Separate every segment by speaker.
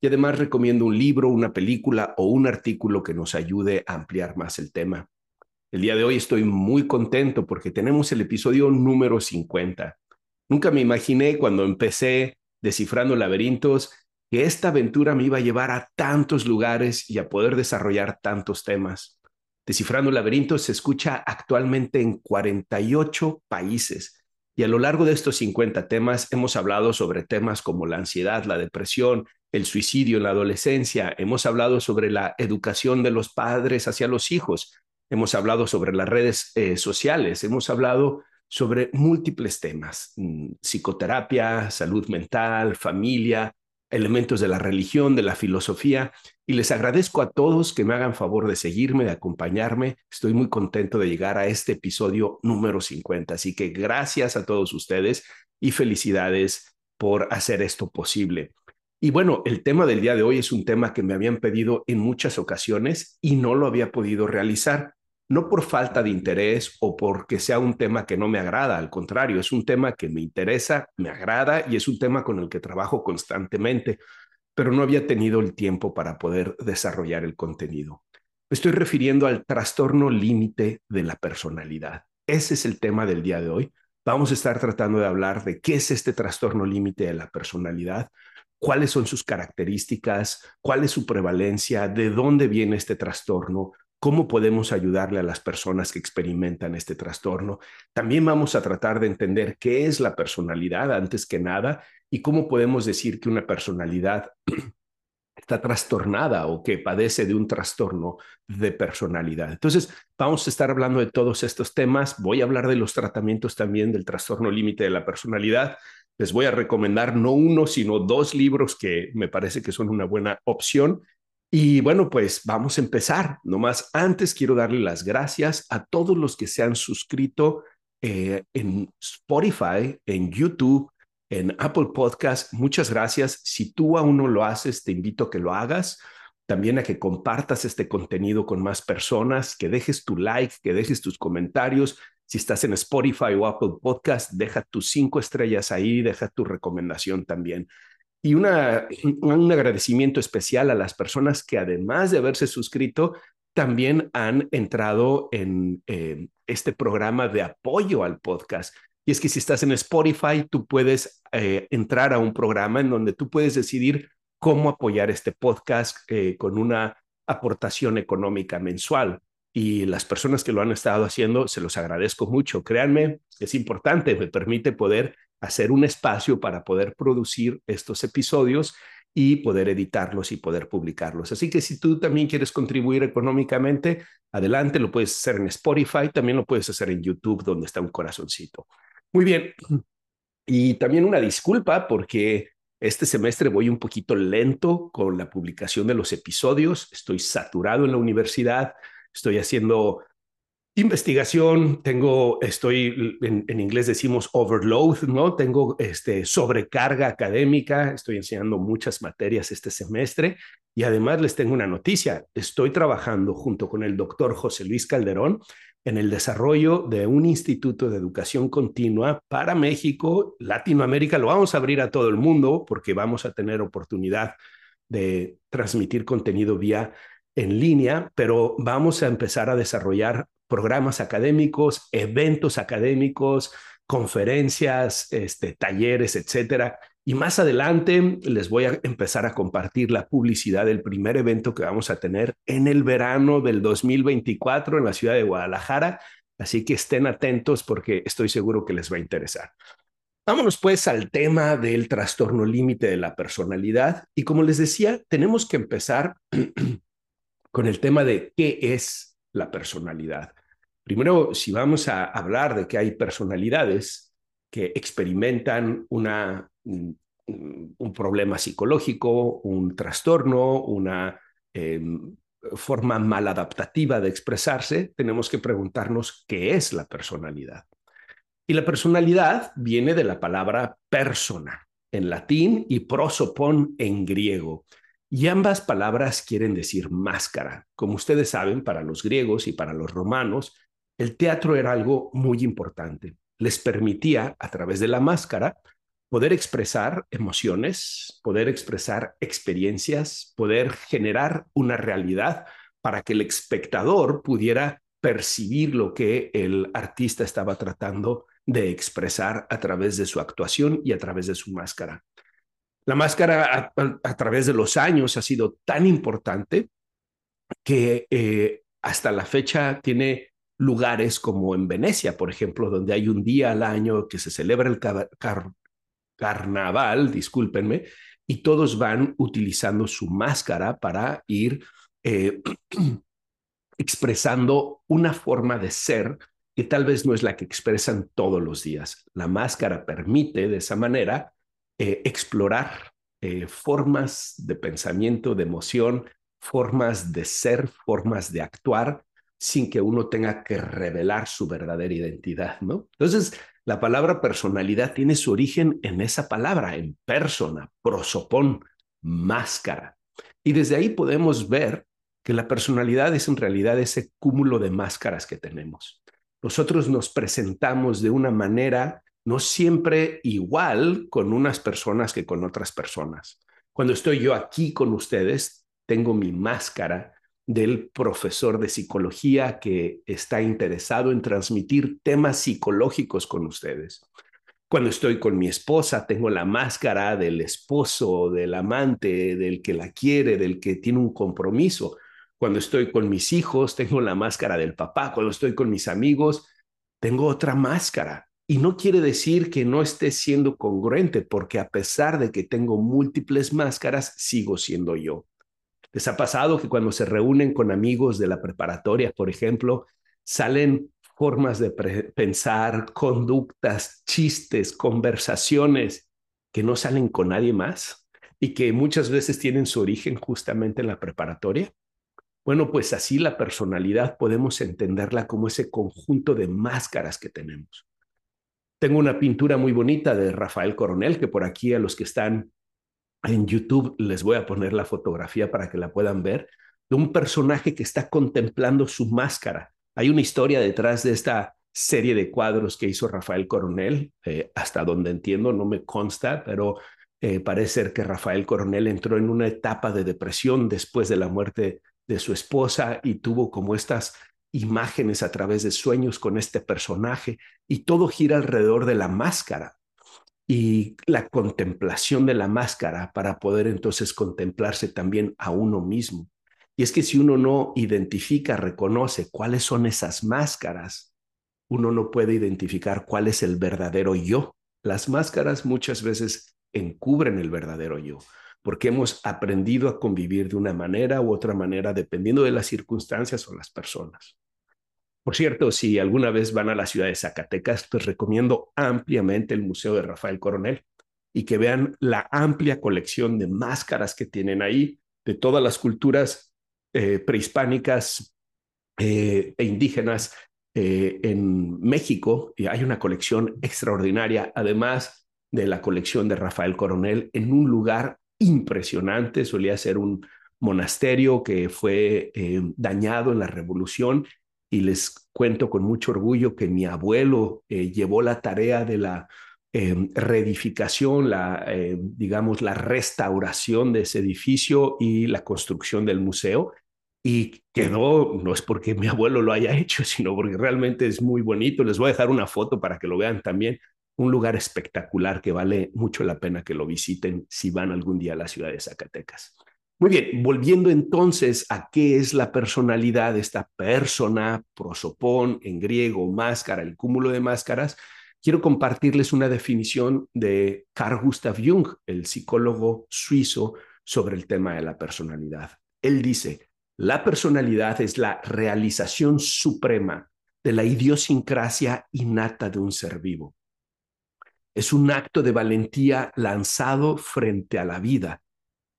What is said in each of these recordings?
Speaker 1: y además recomiendo un libro, una película o un artículo que nos ayude a ampliar más el tema. El día de hoy estoy muy contento porque tenemos el episodio número 50. Nunca me imaginé cuando empecé descifrando laberintos que esta aventura me iba a llevar a tantos lugares y a poder desarrollar tantos temas. Descifrando laberintos se escucha actualmente en 48 países y a lo largo de estos 50 temas hemos hablado sobre temas como la ansiedad, la depresión, el suicidio en la adolescencia, hemos hablado sobre la educación de los padres hacia los hijos, hemos hablado sobre las redes eh, sociales, hemos hablado sobre múltiples temas, mm, psicoterapia, salud mental, familia, elementos de la religión, de la filosofía, y les agradezco a todos que me hagan favor de seguirme, de acompañarme. Estoy muy contento de llegar a este episodio número 50, así que gracias a todos ustedes y felicidades por hacer esto posible. Y bueno, el tema del día de hoy es un tema que me habían pedido en muchas ocasiones y no lo había podido realizar, no por falta de interés o porque sea un tema que no me agrada, al contrario, es un tema que me interesa, me agrada y es un tema con el que trabajo constantemente, pero no había tenido el tiempo para poder desarrollar el contenido. Me estoy refiriendo al trastorno límite de la personalidad. Ese es el tema del día de hoy. Vamos a estar tratando de hablar de qué es este trastorno límite de la personalidad, cuáles son sus características, cuál es su prevalencia, de dónde viene este trastorno, cómo podemos ayudarle a las personas que experimentan este trastorno. También vamos a tratar de entender qué es la personalidad antes que nada y cómo podemos decir que una personalidad está trastornada o que padece de un trastorno de personalidad. Entonces, vamos a estar hablando de todos estos temas. Voy a hablar de los tratamientos también del trastorno límite de la personalidad les voy a recomendar no uno, sino dos libros que me parece que son una buena opción. Y bueno, pues vamos a empezar. Nomás antes quiero darle las gracias a todos los que se han suscrito eh, en Spotify, en YouTube, en Apple Podcast. Muchas gracias. Si tú aún no lo haces, te invito a que lo hagas. También a que compartas este contenido con más personas, que dejes tu like, que dejes tus comentarios, si estás en Spotify o Apple Podcast, deja tus cinco estrellas ahí, deja tu recomendación también. Y un agradecimiento especial a las personas que además de haberse suscrito, también han entrado en este programa de apoyo al podcast. Y es que si estás en Spotify, tú puedes eh, entrar a un programa en donde tú puedes decidir cómo apoyar este podcast eh, con una aportación económica mensual y las personas que lo han estado haciendo, se los agradezco mucho. Créanme, es importante, me permite poder hacer un espacio para poder producir estos episodios y poder editarlos y poder publicarlos. Así que si tú también quieres contribuir económicamente, adelante, lo puedes hacer en Spotify, también lo puedes hacer en YouTube, donde está un corazoncito. Muy bien. Y también una disculpa porque este semestre voy un poquito lento con la publicación de los episodios, estoy saturado en la universidad, estoy haciendo investigación, tengo, estoy, en, inglés decimos overload, ¿no? Tengo este, sobrecarga académica, estoy enseñando muchas materias este semestre y además les tengo una noticia, estoy trabajando junto con el doctor José Luis Calderón en el desarrollo de un instituto de educación continua para México, Latinoamérica, lo vamos a abrir a todo el mundo porque vamos a tener oportunidad de transmitir contenido vía en línea, pero vamos a empezar a desarrollar programas académicos, eventos académicos, conferencias, este, talleres, etcétera. Y más adelante les voy a empezar a compartir la publicidad del primer evento que vamos a tener en el verano del 2024 en la ciudad de Guadalajara. Así que estén atentos porque estoy seguro que les va a interesar. Vámonos pues al tema del trastorno límite de la personalidad. Y como les decía, tenemos que empezar con el tema de qué es la personalidad. Primero, si vamos a hablar de que hay personalidades que experimentan mm, un problema psicológico, un trastorno, una em, forma maladaptativa de expresarse, tenemos que preguntarnos qué es la personalidad. Y la personalidad viene de la palabra persona en latín y prosopon en griego. Y ambas palabras quieren decir máscara. Como ustedes saben, para los griegos y para los romanos, el teatro era algo muy importante. Les permitía, a través de la máscara, poder expresar emociones, poder expresar experiencias, poder generar una realidad para que el espectador pudiera percibir lo que el artista estaba tratando de expresar a través de su actuación y a través de su máscara. La máscara a, través de los años ha sido tan importante que eh, hasta la fecha tiene lugares como en Venecia, por ejemplo, donde hay un día al año que se celebra el carnaval, discúlpenme, y todos van utilizando su máscara para ir eh, expresando una forma de ser que tal vez no es la que expresan todos los días. La máscara permite de esa manera eh, explorar eh, formas de pensamiento, de emoción, formas de ser, formas de actuar sin que uno tenga que revelar su verdadera identidad, ¿no? Entonces, la palabra personalidad tiene su origen en esa palabra, en persona, prosopón, máscara. Y desde ahí podemos ver que la personalidad es en realidad ese cúmulo de máscaras que tenemos. Nosotros nos presentamos de una manera no siempre igual con unas personas que con otras personas. Cuando estoy yo aquí con ustedes, tengo mi máscara del profesor de psicología que está interesado en transmitir temas psicológicos con ustedes. Cuando estoy con mi esposa, tengo la máscara del esposo, del amante, del que la quiere, del que tiene un compromiso. Cuando estoy con mis hijos, tengo la máscara del papá. Cuando estoy con mis amigos, tengo otra máscara. Y no quiere decir que no esté siendo congruente, porque a pesar de que tengo múltiples máscaras, sigo siendo yo. ¿Les ha pasado que cuando se reúnen con amigos de la preparatoria, por ejemplo, salen formas de pensar, conductas, chistes, conversaciones que no salen con nadie más y que muchas veces tienen su origen justamente en la preparatoria? Bueno, pues así la personalidad podemos entenderla como ese conjunto de máscaras que tenemos. Tengo una pintura muy bonita de Rafael Coronel, que por aquí a los que están en YouTube les voy a poner la fotografía para que la puedan ver, de un personaje que está contemplando su máscara. Hay una historia detrás de esta serie de cuadros que hizo Rafael Coronel, eh, hasta donde entiendo, no me consta, pero eh, parece ser que Rafael Coronel entró en una etapa de depresión después de la muerte de su esposa y tuvo como estas imágenes a través de sueños con este personaje y todo gira alrededor de la máscara y la contemplación de la máscara para poder entonces contemplarse también a uno mismo. Y es que si uno no identifica, reconoce cuáles son esas máscaras, uno no puede identificar cuál es el verdadero yo. Las máscaras muchas veces encubren el verdadero yo, porque hemos aprendido a convivir de una manera u otra manera dependiendo de las circunstancias o las personas. Por cierto, si alguna vez van a la ciudad de Zacatecas, les recomiendo ampliamente el Museo de Rafael Coronel y que vean la amplia colección de máscaras que tienen ahí de todas las culturas eh, prehispánicas eh, e indígenas eh, en México. Y hay una colección extraordinaria, además de la colección de Rafael Coronel, en un lugar impresionante. Solía ser un monasterio que fue dañado en la revolución y les cuento con mucho orgullo que mi abuelo eh, llevó la tarea de la em, reedificación, la, em, digamos, la restauración de ese edificio y la construcción del museo. Y quedó, no es porque mi abuelo lo haya hecho, sino porque realmente es muy bonito. Les voy a dejar una foto para que lo vean también. Un lugar espectacular que vale mucho la pena que lo visiten si van algún día a la ciudad de Zacatecas. Muy bien, volviendo entonces a qué es la personalidad, esta persona, prosopón en griego, máscara, el cúmulo de máscaras, quiero compartirles una definición de Carl Gustav Jung, el psicólogo suizo, sobre el tema de la personalidad. Él dice, la personalidad es la realización suprema de la idiosincrasia innata de un ser vivo. Es un acto de valentía lanzado frente a la vida,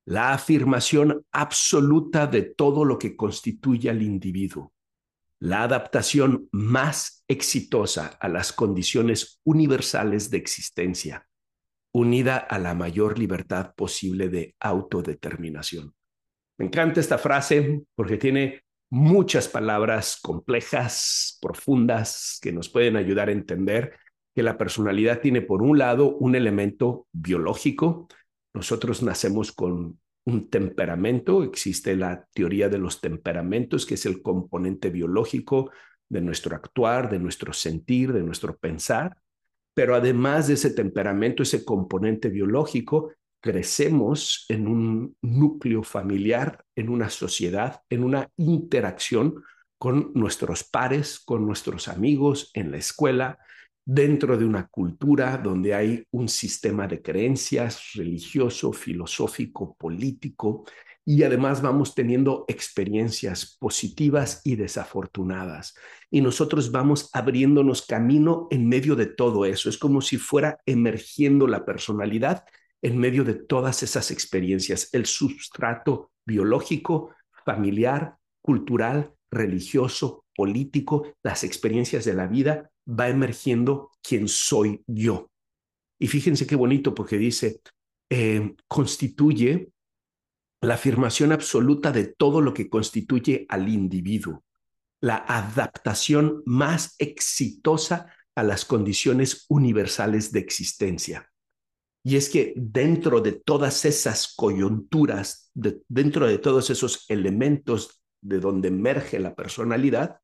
Speaker 1: la afirmación absoluta de todo lo que constituye al individuo, la adaptación más exitosa a las condiciones universales de existencia, unida a la mayor libertad posible de autodeterminación. Me encanta esta frase porque tiene muchas palabras complejas, profundas, que nos pueden ayudar a entender que la personalidad tiene por un lado un elemento biológico. Nosotros nacemos con un temperamento, existe la teoría de los temperamentos, que es el componente biológico de nuestro actuar, de nuestro sentir, de nuestro pensar. Pero además de ese temperamento, ese componente biológico, crecemos en un núcleo familiar, en una sociedad, en una interacción con nuestros pares, con nuestros amigos, en la escuela, dentro de una cultura donde hay un sistema de creencias religioso, filosófico, político, y además vamos teniendo experiencias positivas y desafortunadas. Y nosotros vamos abriéndonos camino en medio de todo eso. Es como si fuera emergiendo la personalidad en medio de todas esas experiencias, el sustrato biológico, familiar, cultural, religioso, político, las experiencias de la vida, va emergiendo quién soy yo. Y fíjense qué bonito porque dice, eh, constituye la afirmación absoluta de todo lo que constituye al individuo, la adaptación más exitosa a las condiciones universales de existencia. Y es que dentro de todas esas coyunturas, dentro de todos esos elementos de donde emerge la personalidad,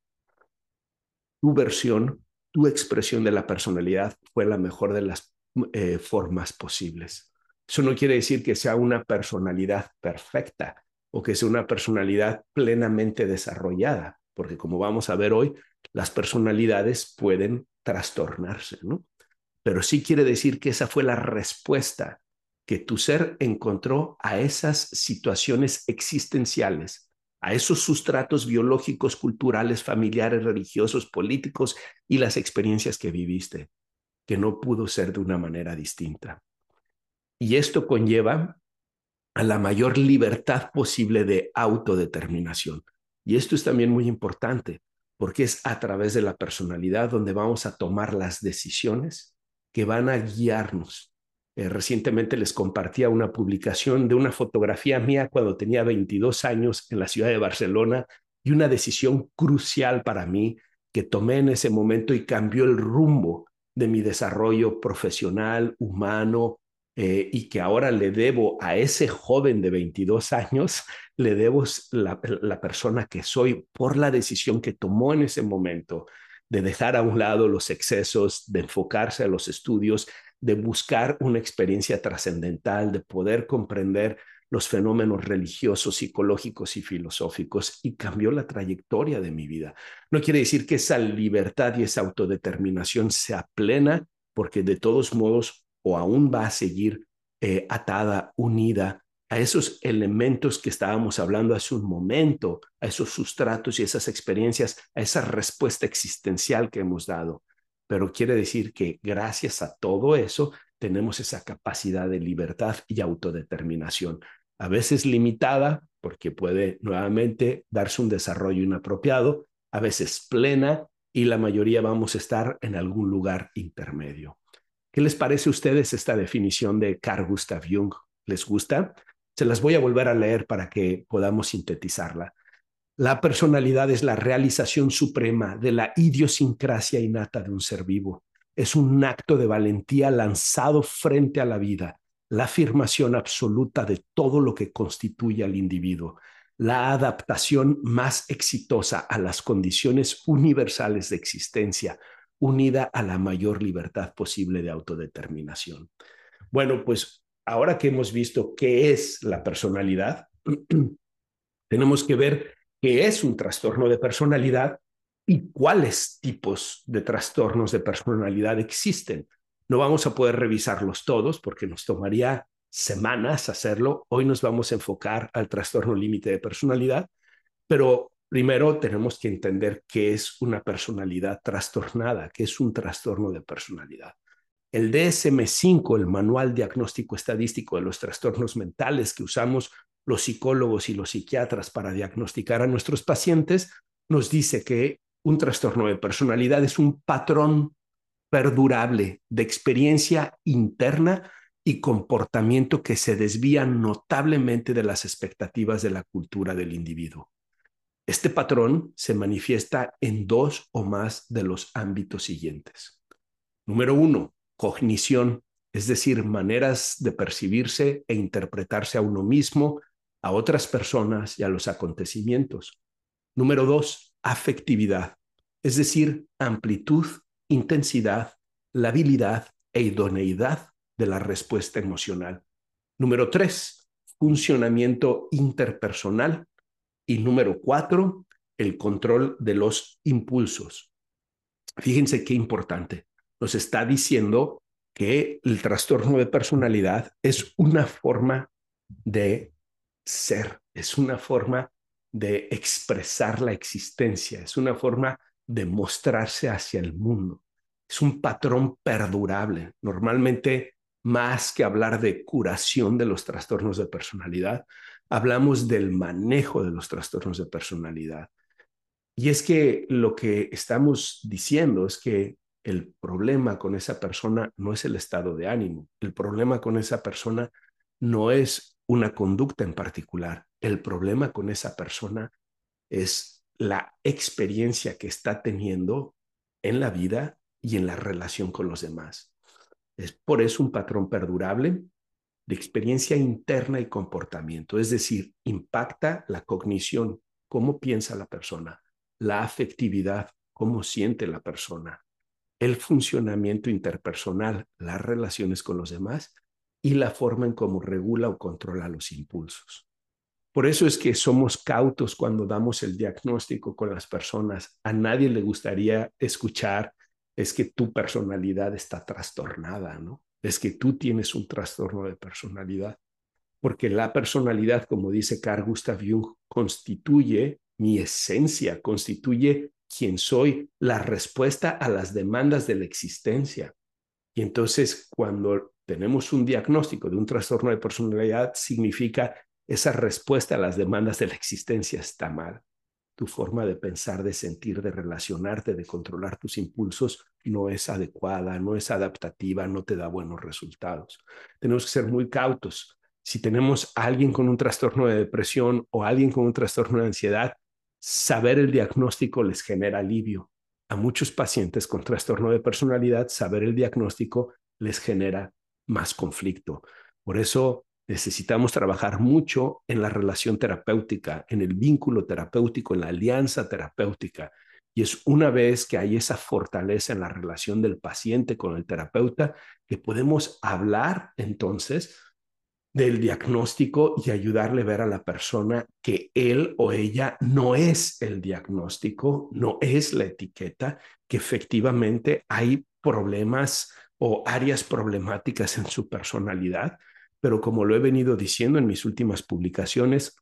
Speaker 1: tu versión, tu expresión de la personalidad fue la mejor de las eh, formas posibles. Eso no quiere decir que sea una personalidad perfecta o que sea una personalidad plenamente desarrollada, porque como vamos a ver hoy, las personalidades pueden trastornarse, ¿no? pero sí quiere decir que esa fue la respuesta que tu ser encontró a esas situaciones existenciales, a esos sustratos biológicos, culturales, familiares, religiosos, políticos y las experiencias que viviste, que no pudo ser de una manera distinta. Y esto conlleva a la mayor libertad posible de autodeterminación. Y esto es también muy importante, porque es a través de la personalidad donde vamos a tomar las decisiones que van a guiarnos. Eh, recientemente les compartía una publicación de una fotografía mía cuando tenía 22 años en la ciudad de Barcelona y una decisión crucial para mí que tomé en ese momento y cambió el rumbo de mi desarrollo profesional, humano, eh, y que ahora le debo a ese joven de 22 años, le debo la, la persona que soy por la decisión que tomó en ese momento de dejar a un lado los excesos, de enfocarse a los estudios, de buscar una experiencia trascendental, de poder comprender los fenómenos religiosos, psicológicos y filosóficos y cambió la trayectoria de mi vida. No quiere decir que esa libertad y esa autodeterminación sea plena, porque de todos modos o aún va a seguir eh, atada, unida a esos elementos que estábamos hablando hace un momento, a esos sustratos y esas experiencias, a esa respuesta existencial que hemos dado. Pero quiere decir que gracias a todo eso tenemos esa capacidad de libertad y autodeterminación, a veces limitada porque puede nuevamente darse un desarrollo inapropiado, a veces plena y la mayoría vamos a estar en algún lugar intermedio. ¿Qué les parece a ustedes esta definición de Carl Gustav Jung? ¿Les gusta? Se las voy a volver a leer para que podamos sintetizarla. La personalidad es la realización suprema de la idiosincrasia innata de un ser vivo. Es un acto de valentía lanzado frente a la vida, la afirmación absoluta de todo lo que constituye al individuo, la adaptación más exitosa a las condiciones universales de existencia, unida a la mayor libertad posible de autodeterminación. Bueno, pues ahora que hemos visto qué es la personalidad, tenemos que ver qué es un trastorno de personalidad y cuáles tipos de trastornos de personalidad existen. No vamos a poder revisarlos todos porque nos tomaría semanas hacerlo. Hoy nos vamos a enfocar al trastorno límite de personalidad, pero primero tenemos que entender qué es una personalidad trastornada, qué es un trastorno de personalidad. El DSM5, el Manual Diagnóstico Estadístico de los Trastornos Mentales que usamos los psicólogos y los psiquiatras para diagnosticar a nuestros pacientes, nos dice que un trastorno de personalidad es un patrón perdurable de experiencia interna y comportamiento que se desvía notablemente de las expectativas de la cultura del individuo. Este patrón se manifiesta en dos o más de los ámbitos siguientes. Número uno, cognición, es decir, maneras de percibirse e interpretarse a uno mismo, a otras personas y a los acontecimientos. Número dos, afectividad, es decir, amplitud, intensidad, la habilidad e idoneidad de la respuesta emocional. Número tres, funcionamiento interpersonal. Y número cuatro, el control de los impulsos. Fíjense qué importante. Nos está diciendo que el trastorno de personalidad es una forma de ser, es una forma de expresar la existencia, es una forma de mostrarse hacia el mundo. Es un patrón perdurable. Normalmente, más que hablar de curación de los trastornos de personalidad, hablamos del manejo de los trastornos de personalidad. Y es que lo que estamos diciendo es que el problema con esa persona no es el estado de ánimo, el problema con esa persona no es una conducta en particular, el problema con esa persona es la experiencia que está teniendo en la vida y en la relación con los demás. Es por eso un patrón perdurable de experiencia interna y comportamiento, es decir, impacta la cognición, cómo piensa la persona, la afectividad, cómo siente la persona, el funcionamiento interpersonal, las relaciones con los demás y la forma en cómo regula o controla los impulsos. Por eso es que somos cautos cuando damos el diagnóstico con las personas. A nadie le gustaría escuchar es que tu personalidad está trastornada, ¿no? Es que tú tienes un trastorno de personalidad. Porque la personalidad, como dice Carl Gustav Jung, constituye mi esencia, constituye quién soy, la respuesta a las demandas de la existencia. Y entonces cuando tenemos un diagnóstico de un trastorno de personalidad, significa esa respuesta a las demandas de la existencia está mal. Tu forma de pensar, de sentir, de relacionarte, de controlar tus impulsos no es adecuada, no es adaptativa, no te da buenos resultados. Tenemos que ser muy cautos. Si tenemos a alguien con un trastorno de depresión o alguien con un trastorno de ansiedad, saber el diagnóstico les genera alivio. A muchos pacientes con trastorno de personalidad, saber el diagnóstico les genera más conflicto. Por eso necesitamos trabajar mucho en la relación terapéutica, en el vínculo terapéutico, en la alianza terapéutica. Y es una vez que hay esa fortaleza en la relación del paciente con el terapeuta que podemos hablar entonces del diagnóstico y ayudarle a ver a la persona que él o ella no es el diagnóstico, no es la etiqueta, que efectivamente hay problemas o áreas problemáticas en su personalidad, pero como lo he venido diciendo en mis últimas publicaciones,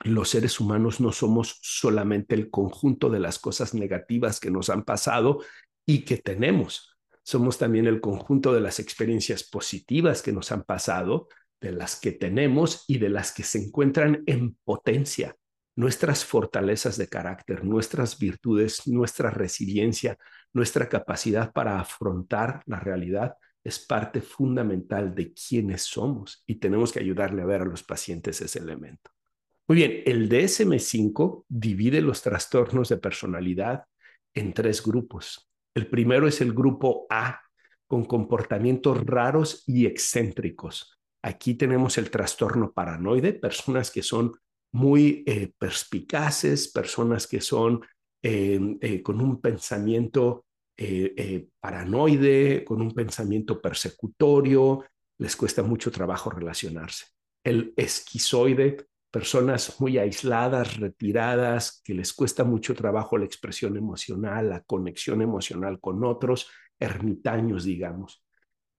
Speaker 1: los seres humanos no somos solamente el conjunto de las cosas negativas que nos han pasado y que tenemos. Somos también el conjunto de las experiencias positivas que nos han pasado de las que tenemos y de las que se encuentran en potencia. Nuestras fortalezas de carácter, nuestras virtudes, nuestra resiliencia, nuestra capacidad para afrontar la realidad es parte fundamental de quiénes somos y tenemos que ayudarle a ver a los pacientes ese elemento. Muy bien, el DSM5 divide los trastornos de personalidad en tres grupos. El primero es el grupo A, con comportamientos raros y excéntricos. Aquí tenemos el trastorno paranoide, personas que son muy eh, perspicaces, personas que son eh, con un pensamiento eh, paranoide, con un pensamiento persecutorio, les cuesta mucho trabajo relacionarse. El esquizoide, personas muy aisladas, retiradas, que les cuesta mucho trabajo la expresión emocional, la conexión emocional con otros, ermitaños, digamos.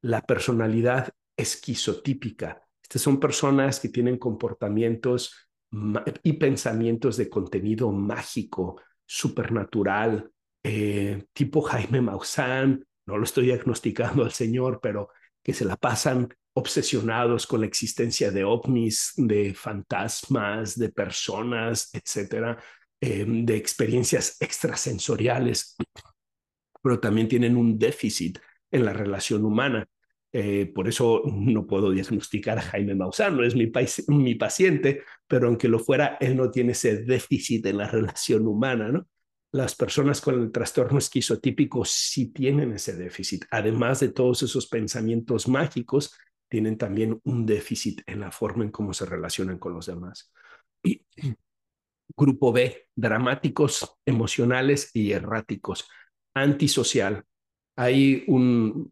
Speaker 1: La personalidad esquizotípica. Estas son personas que tienen comportamientos y pensamientos de contenido mágico, supernatural, eh, tipo Jaime Maussan, no lo estoy diagnosticando al Señor, pero que se la pasan obsesionados con la existencia de ovnis, de fantasmas, de personas, etcétera, eh, de experiencias extrasensoriales, pero también tienen un déficit en la relación humana. Eh, por eso no puedo diagnosticar a Jaime Maussan, no es mi, mi paciente, pero aunque lo fuera, él no tiene ese déficit en la relación humana, ¿no? Las personas con el trastorno esquizotípico sí tienen ese déficit. Además de todos esos pensamientos mágicos, tienen también un déficit en la forma en cómo se relacionan con los demás. Y grupo B, dramáticos, emocionales y erráticos, antisocial, hay un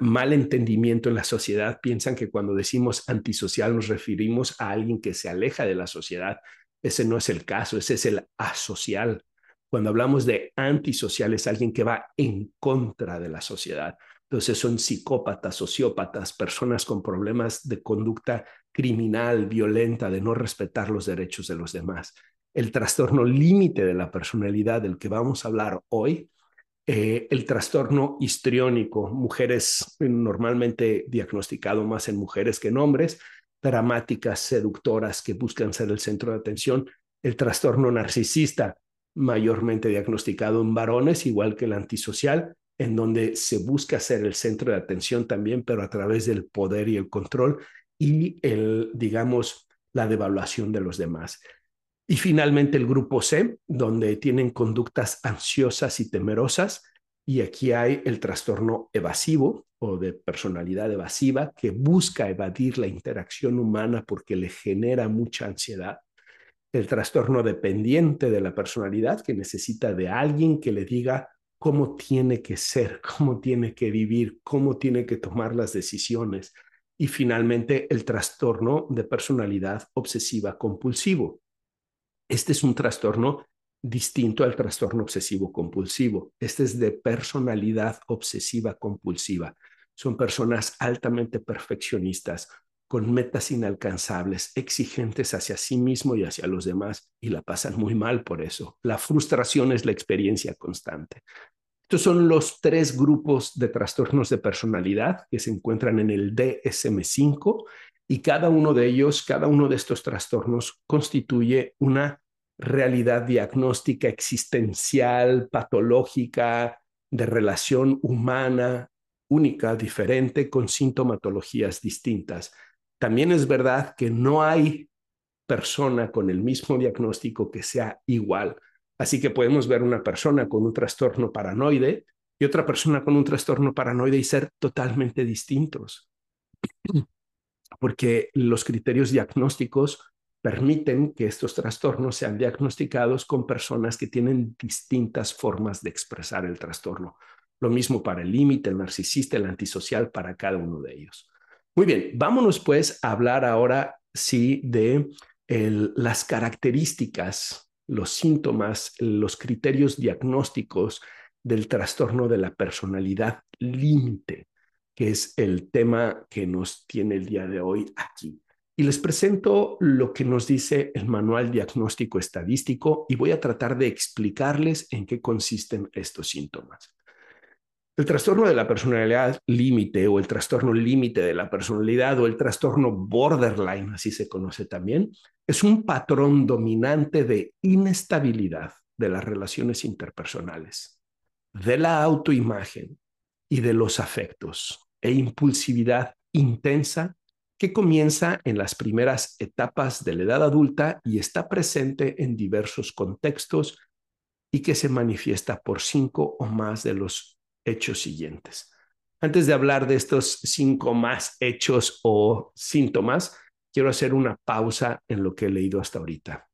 Speaker 1: mal entendimiento en la sociedad. Piensan que cuando decimos antisocial nos referimos a alguien que se aleja de la sociedad. Ese no es el caso, ese es el asocial. Cuando hablamos de antisocial es alguien que va en contra de la sociedad. Entonces son psicópatas, sociópatas, personas con problemas de conducta criminal, violenta, de no respetar los derechos de los demás. El trastorno límite de la personalidad del que vamos a hablar hoy eh, el trastorno histriónico, mujeres normalmente diagnosticado más en mujeres que en hombres, dramáticas, seductoras que buscan ser el centro de atención, el trastorno narcisista, mayormente diagnosticado en varones, igual que el antisocial, en donde se busca ser el centro de atención también, pero a través del poder y el control y el, digamos, la devaluación de los demás. Y finalmente el grupo C, donde tienen conductas ansiosas y temerosas. Y aquí hay el trastorno evasivo o de personalidad evasiva que busca evadir la interacción humana porque le genera mucha ansiedad. El trastorno dependiente de la personalidad que necesita de alguien que le diga cómo tiene que ser, cómo tiene que vivir, cómo tiene que tomar las decisiones. Y finalmente el trastorno de personalidad obsesiva compulsivo este es un trastorno distinto al trastorno obsesivo compulsivo. Este es de personalidad obsesiva compulsiva. Son personas altamente perfeccionistas, con metas inalcanzables, exigentes hacia sí mismo y hacia los demás, y la pasan muy mal por eso. La frustración es la experiencia constante. Estos son los tres grupos de trastornos de personalidad que se encuentran en el DSM5 y cada uno de ellos, cada uno de estos trastornos constituye una realidad diagnóstica existencial, patológica, de relación humana, única, diferente, con sintomatologías distintas. También es verdad que no hay persona con el mismo diagnóstico que sea igual. Así que podemos ver una persona con un trastorno paranoide y otra persona con un trastorno paranoide y ser totalmente distintos porque los criterios diagnósticos permiten que estos trastornos sean diagnosticados con personas que tienen distintas formas de expresar el trastorno. Lo mismo para el límite, el narcisista, el antisocial, para cada uno de ellos. Muy bien, vámonos pues a hablar ahora sí de las características, los síntomas, los criterios diagnósticos del trastorno de la personalidad límite que es el tema que nos tiene el día de hoy aquí. Y les presento lo que nos dice el Manual Diagnóstico Estadístico y voy a tratar de explicarles en qué consisten estos síntomas. El trastorno de la personalidad límite o el trastorno límite de la personalidad o el trastorno borderline, así se conoce también, es un patrón dominante de inestabilidad de las relaciones interpersonales, de la autoimagen y de los afectos e impulsividad intensa que comienza en las primeras etapas de la edad adulta y está presente en diversos contextos y que se manifiesta por cinco o más de los hechos siguientes. Antes de hablar de estos cinco más hechos o síntomas, quiero hacer una pausa en lo que he leído hasta ahorita.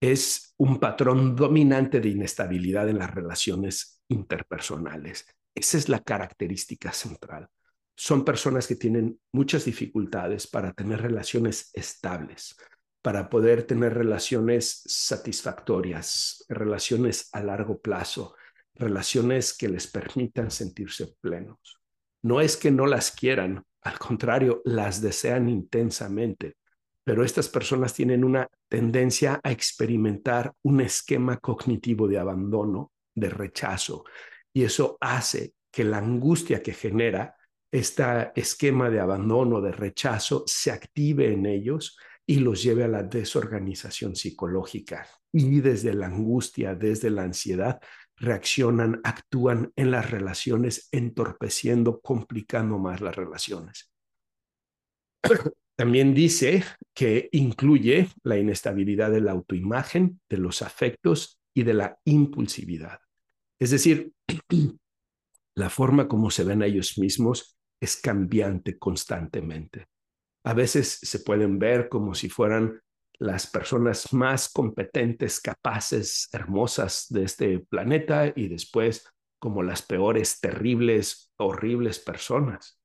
Speaker 1: Es un patrón dominante de inestabilidad en las relaciones interpersonales. Esa es la característica central. Son personas que tienen muchas dificultades para tener relaciones estables, para poder tener relaciones satisfactorias, relaciones a largo plazo, relaciones que les permitan sentirse plenos. No es que no las quieran, al contrario, las desean intensamente, pero estas personas tienen una tendencia a experimentar un esquema cognitivo de abandono, de rechazo, y eso hace que la angustia que genera este esquema de abandono, de rechazo, se active en ellos y los lleve a la desorganización psicológica. Y desde la angustia, desde la ansiedad, reaccionan, actúan en las relaciones, entorpeciendo, complicando más las relaciones. También dice que incluye la inestabilidad de la autoimagen, de los afectos y de la impulsividad. Es decir, la forma como se ven a ellos mismos es cambiante constantemente. A veces se pueden ver como si fueran las personas más competentes, capaces, hermosas de este planeta y después como las peores, terribles, horribles personas.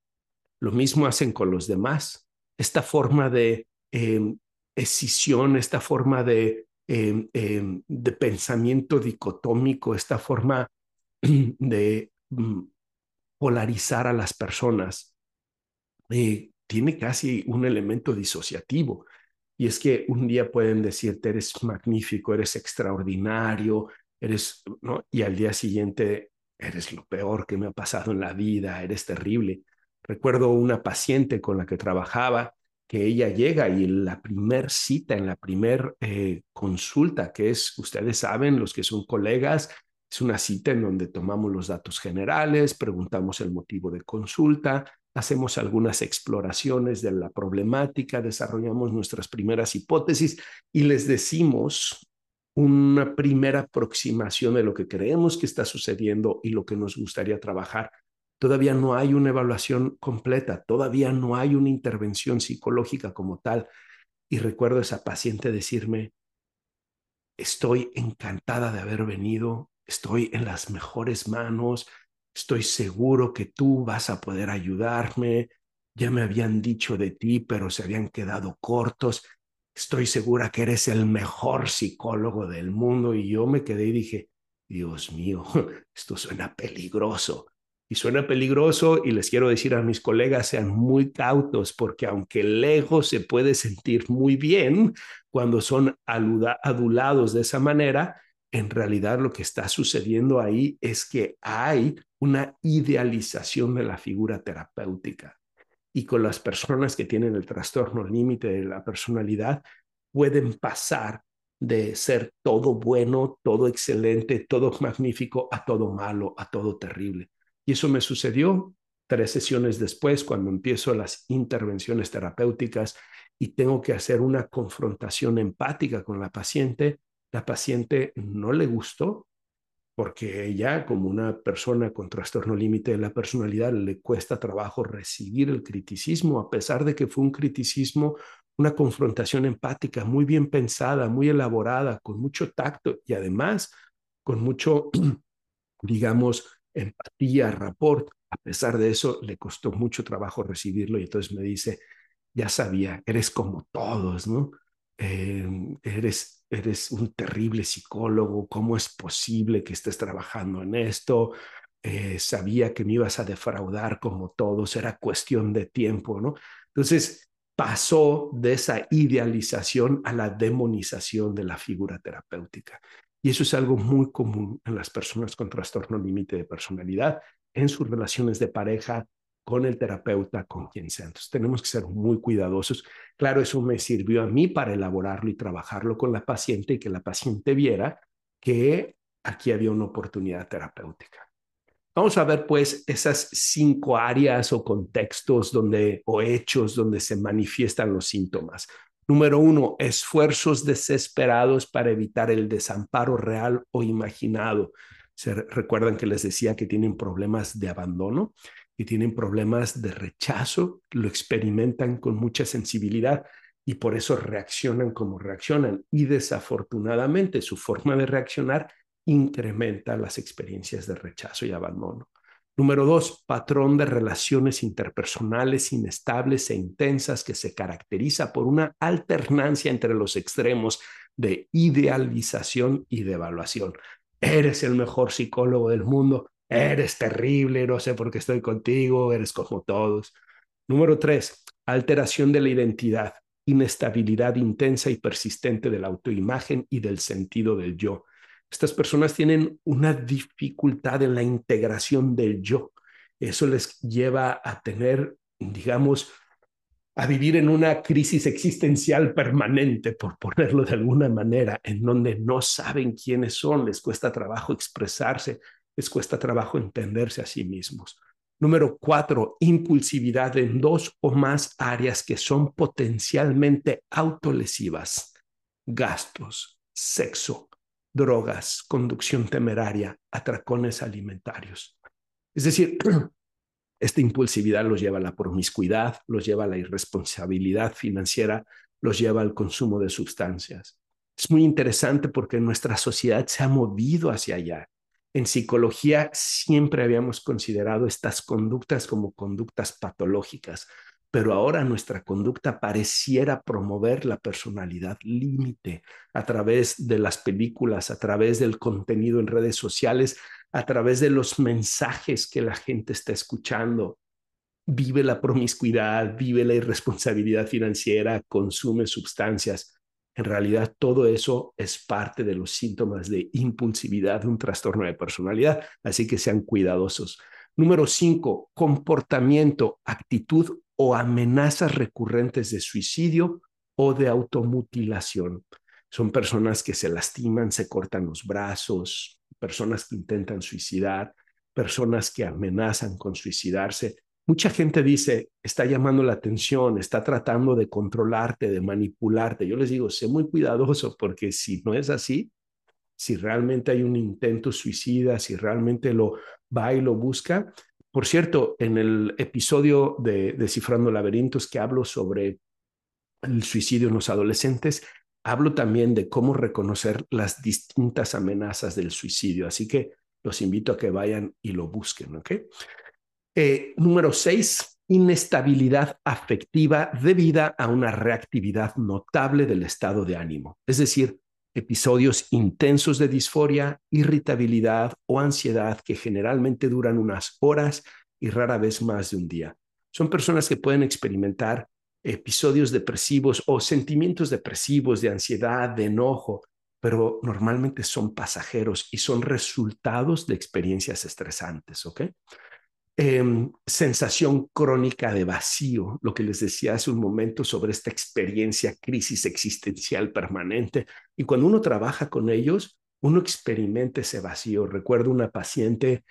Speaker 1: Lo mismo hacen con los demás. Esta forma de eh, escisión, esta forma de, em, em, de pensamiento dicotómico, esta forma de mm, polarizar a las personas, eh, tiene casi un elemento disociativo. Y es que un día pueden decirte, eres magnífico, eres extraordinario, eres, ¿no? Y al día siguiente, eres lo peor que me ha pasado en la vida, eres terrible. Recuerdo una paciente con la que trabajaba que ella llega y en la primer cita, en la primer eh, consulta, que es, ustedes saben, los que son colegas, es una cita en donde tomamos los datos generales, preguntamos el motivo de consulta, hacemos algunas exploraciones de la problemática, desarrollamos nuestras primeras hipótesis y les decimos una primera aproximación de lo que creemos que está sucediendo y lo que nos gustaría trabajar. Todavía no hay una evaluación completa, todavía no hay una intervención psicológica como tal. Y recuerdo a esa paciente decirme, estoy encantada de haber venido, estoy en las mejores manos, estoy seguro que tú vas a poder ayudarme, ya me habían dicho de ti, pero se habían quedado cortos, estoy segura que eres el mejor psicólogo del mundo y yo me quedé y dije, Dios mío, esto suena peligroso. Y suena peligroso y les quiero decir a mis colegas, sean muy cautos porque aunque ego se puede sentir muy bien cuando son adulados de esa manera, en realidad lo que está sucediendo ahí es que hay una idealización de la figura terapéutica. Y con las personas que tienen el trastorno límite de la personalidad, pueden pasar de ser todo bueno, todo excelente, todo magnífico, a todo malo, a todo terrible. Y eso me sucedió tres sesiones después, cuando empiezo las intervenciones terapéuticas y tengo que hacer una confrontación empática con la paciente la paciente no le gustó porque ella, como una persona con trastorno límite de la personalidad, le cuesta trabajo recibir el criticismo, a pesar de que fue un criticismo, una confrontación empática muy bien pensada, muy elaborada, con mucho tacto y además con mucho, digamos, empatía, rapport. A pesar de eso, le costó mucho trabajo recibirlo y entonces me dice, ya sabía, eres como todos, ¿no? Em, eres, eres un terrible psicólogo, ¿cómo es posible que estés trabajando en esto? Eh, sabía que me ibas a defraudar como todos, era cuestión de tiempo, ¿no? Entonces pasó de esa idealización a la demonización de la figura terapéutica. Y eso es algo muy común en las personas con trastorno límite de personalidad, en sus relaciones de pareja, con el terapeuta, con quien sea. Entonces tenemos que ser muy cuidadosos. Claro, eso me sirvió a mí para elaborarlo y trabajarlo con la paciente y que la paciente viera que aquí había una oportunidad terapéutica. Vamos a ver pues esas cinco áreas o contextos donde o hechos donde se manifiestan los síntomas. Número uno, esfuerzos desesperados para evitar el desamparo real o imaginado. Se recuerdan que les decía que tienen problemas de abandono tienen problemas de rechazo, lo experimentan con mucha sensibilidad y por eso reaccionan como reaccionan. Y desafortunadamente su forma de reaccionar incrementa las experiencias de rechazo y abandono. Número dos, patrón de relaciones interpersonales inestables e intensas que se caracteriza por una alternancia entre los extremos de idealización y de evaluación. Eres el mejor psicólogo del mundo, eres terrible, no sé por qué estoy contigo, eres como todos. Número tres, alteración de la identidad, inestabilidad intensa y persistente de la autoimagen y del sentido del yo. Estas personas tienen una dificultad en la integración del yo. Eso les lleva a tener, digamos, a vivir en una crisis existencial permanente, por ponerlo de alguna manera, en donde no saben quiénes son, les cuesta trabajo expresarse, les cuesta trabajo entenderse a sí mismos. Número cuatro, impulsividad en dos o más áreas que son potencialmente autolesivas. Gastos, sexo, drogas, conducción temeraria, atracones alimentarios. Es decir, esta impulsividad los lleva a la promiscuidad, los lleva a la irresponsabilidad financiera, los lleva al consumo de sustancias. Es muy interesante porque nuestra sociedad se ha movido hacia allá. En psicología siempre habíamos considerado estas conductas como conductas patológicas, pero ahora nuestra conducta pareciera promover la personalidad límite a través de las películas, a través del contenido en redes sociales, a través de los mensajes que la gente está escuchando. Vive la promiscuidad, vive la irresponsabilidad financiera, consume sustancias. En realidad, todo eso es parte de los síntomas de impulsividad de un trastorno de personalidad, así que sean cuidadosos. Número cinco, comportamiento, actitud o amenazas recurrentes de suicidio o de automutilación. Son personas que se lastiman, se cortan los brazos, personas que intentan suicidar, personas que amenazan con suicidarse. Mucha gente dice, está llamando la atención, está tratando de controlarte, de manipularte. Yo les digo, sé muy cuidadoso porque si no es así, si realmente hay un intento suicida, si realmente lo va y lo busca. Por cierto, en el episodio de Descifrando Laberintos que hablo sobre el suicidio en los adolescentes, hablo también de cómo reconocer las distintas amenazas del suicidio. Así que los invito a que vayan y lo busquen. ¿ok? Eh, número seis, inestabilidad afectiva debida a una reactividad notable del estado de ánimo. Es decir, episodios intensos de disforia, irritabilidad o ansiedad que generalmente duran unas horas y rara vez más de un día. Son personas que pueden experimentar episodios depresivos o sentimientos depresivos de ansiedad, de enojo, pero normalmente son pasajeros y son resultados de experiencias estresantes. Em, sensación crónica de vacío, lo que les decía hace un momento sobre esta experiencia, crisis existencial permanente. Y cuando uno trabaja con ellos, uno experimenta ese vacío. Recuerdo una paciente,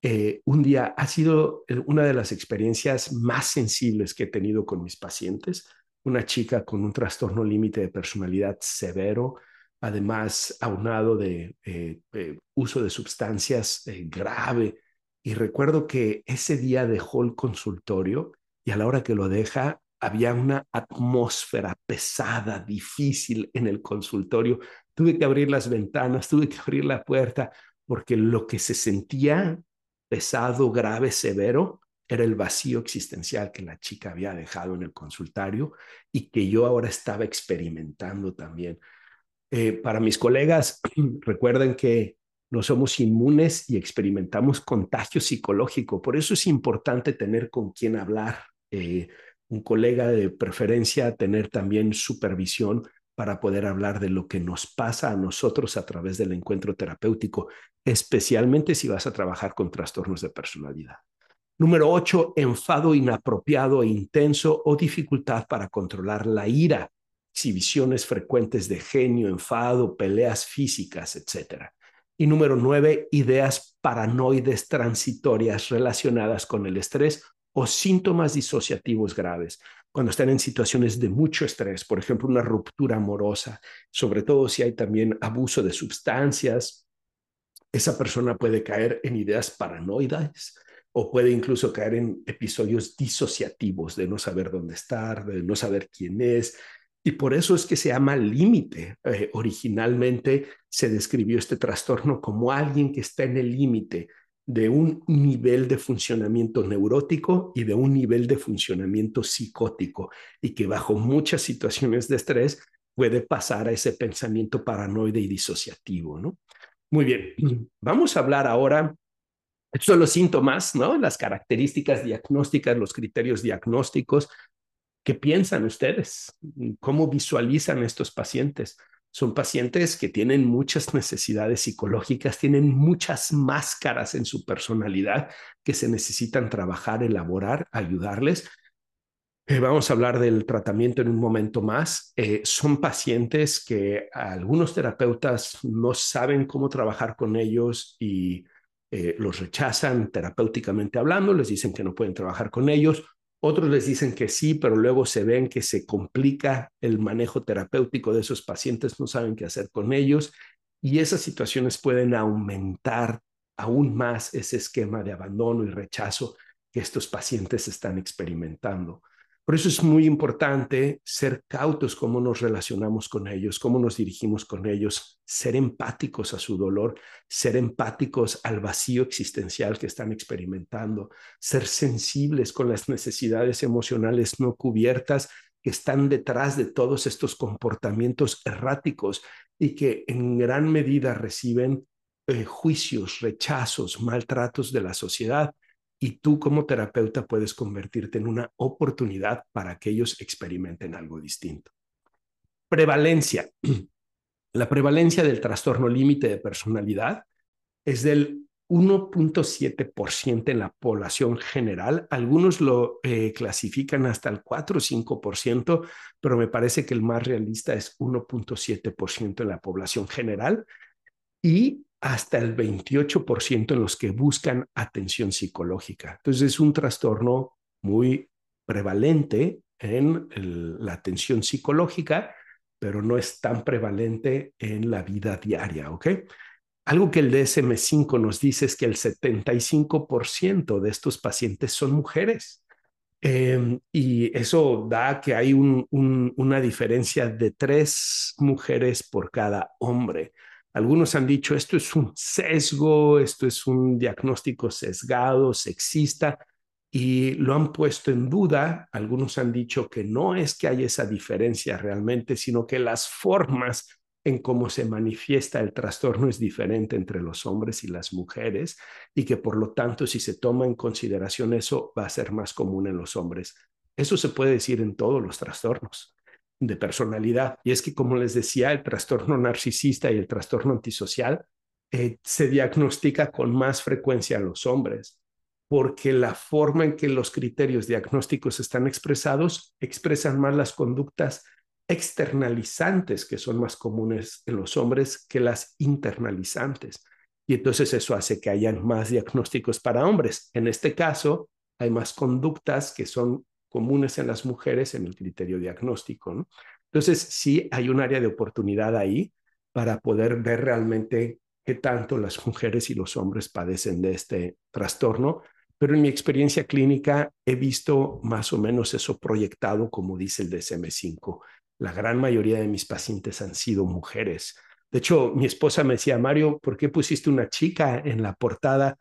Speaker 1: eh, un día ha sido eh, una de las experiencias más sensibles que he tenido con mis pacientes, una chica con un trastorno límite de personalidad severo, además aunado de eh, uso de sustancias grave y recuerdo que ese día dejó el consultorio y a la hora que lo deja había una atmósfera pesada, difícil en el consultorio. Tuve que abrir las ventanas, tuve que abrir la puerta, porque lo que se sentía pesado, grave, severo, era el vacío existencial que la chica había dejado en el consultorio y que yo ahora estaba experimentando también. Eh, para mis colegas, recuerden que no somos inmunes y experimentamos contagio psicológico. Por eso es importante tener con quién hablar, eh, un colega de preferencia, tener también supervisión para poder hablar de lo que nos pasa a nosotros a través del encuentro terapéutico, especialmente si vas a trabajar con trastornos de personalidad. Número ocho, enfado inapropiado e intenso o dificultad para controlar la ira, exhibiciones frecuentes de genio, enfado, peleas físicas, etcétera. Y número nueve, ideas paranoides transitorias relacionadas con el estrés o síntomas disociativos graves. Cuando están en situaciones de mucho estrés, por ejemplo, una ruptura amorosa, sobre todo si hay también abuso de sustancias, esa persona puede caer en ideas paranoides o puede incluso caer en episodios disociativos de no saber dónde estar, de no saber quién es, y por eso es que se llama límite. Eh, originalmente se describió este trastorno como alguien que está en el límite de un nivel de funcionamiento neurótico y de un nivel de funcionamiento psicótico y que bajo muchas situaciones de estrés puede pasar a ese pensamiento paranoide y disociativo, ¿no? Muy bien, vamos a hablar ahora, estos son los síntomas, ¿no? Las características diagnósticas, los criterios diagnósticos, ¿Qué piensan ustedes? ¿Cómo visualizan estos pacientes? Son pacientes que tienen muchas necesidades psicológicas, tienen muchas máscaras en su personalidad que se necesitan trabajar, elaborar, ayudarles. Eh, vamos a hablar del tratamiento en un momento más. Eh, son pacientes que algunos terapeutas no saben cómo trabajar con ellos y eh, los rechazan terapéuticamente hablando, les dicen que no pueden trabajar con ellos otros les dicen que sí, pero luego se ven que se complica el manejo terapéutico de esos pacientes, no saben qué hacer con ellos y esas situaciones pueden aumentar aún más ese esquema de abandono y rechazo que estos pacientes están experimentando. Por eso es muy importante ser cautos cómo nos relacionamos con ellos, cómo nos dirigimos con ellos, ser empáticos a su dolor, ser empáticos al vacío existencial que están experimentando, ser sensibles con las necesidades emocionales no cubiertas que están detrás de todos estos comportamientos erráticos y que en gran medida reciben eh, juicios, rechazos, maltratos de la sociedad y tú como terapeuta puedes convertirte en una oportunidad para que ellos experimenten algo distinto. Prevalencia. La prevalencia del trastorno límite de personalidad es del 1.7% en la población general. Algunos lo eh, clasifican hasta el 4 o 5%, pero me parece que el más realista es 1.7% en la población general. Y hasta el 28% en los que buscan atención psicológica. Entonces es un trastorno muy prevalente en la atención psicológica, pero no es tan prevalente en la vida diaria, ¿ok? Algo que el DSM5 nos dice es que el 75% de estos pacientes son mujeres. Em, y eso da que hay una diferencia de tres mujeres por cada hombre. Algunos han dicho, esto es un sesgo, esto es un diagnóstico sesgado, sexista, y lo han puesto en duda. Algunos han dicho que no es que haya esa diferencia realmente, sino que las formas en cómo se manifiesta el trastorno es diferente entre los hombres y las mujeres y que por lo tanto si se toma en consideración eso va a ser más común en los hombres. Eso se puede decir en todos los trastornos de personalidad. Y es que, como les decía, el trastorno narcisista y el trastorno antisocial eh, se diagnostica con más frecuencia a los hombres, porque la forma en que los criterios diagnósticos están expresados expresan más las conductas externalizantes que son más comunes en los hombres que las internalizantes. Y entonces eso hace que hayan más diagnósticos para hombres. En este caso, hay más conductas que son comunes en las mujeres en el criterio diagnóstico. ¿no? Entonces, sí hay un área de oportunidad ahí para poder ver realmente qué tanto las mujeres y los hombres padecen de este trastorno, pero en mi experiencia clínica he visto más o menos eso proyectado como dice el DSM5. La gran mayoría de mis pacientes han sido mujeres. De hecho, mi esposa me decía, Mario, ¿por qué pusiste una chica en la portada,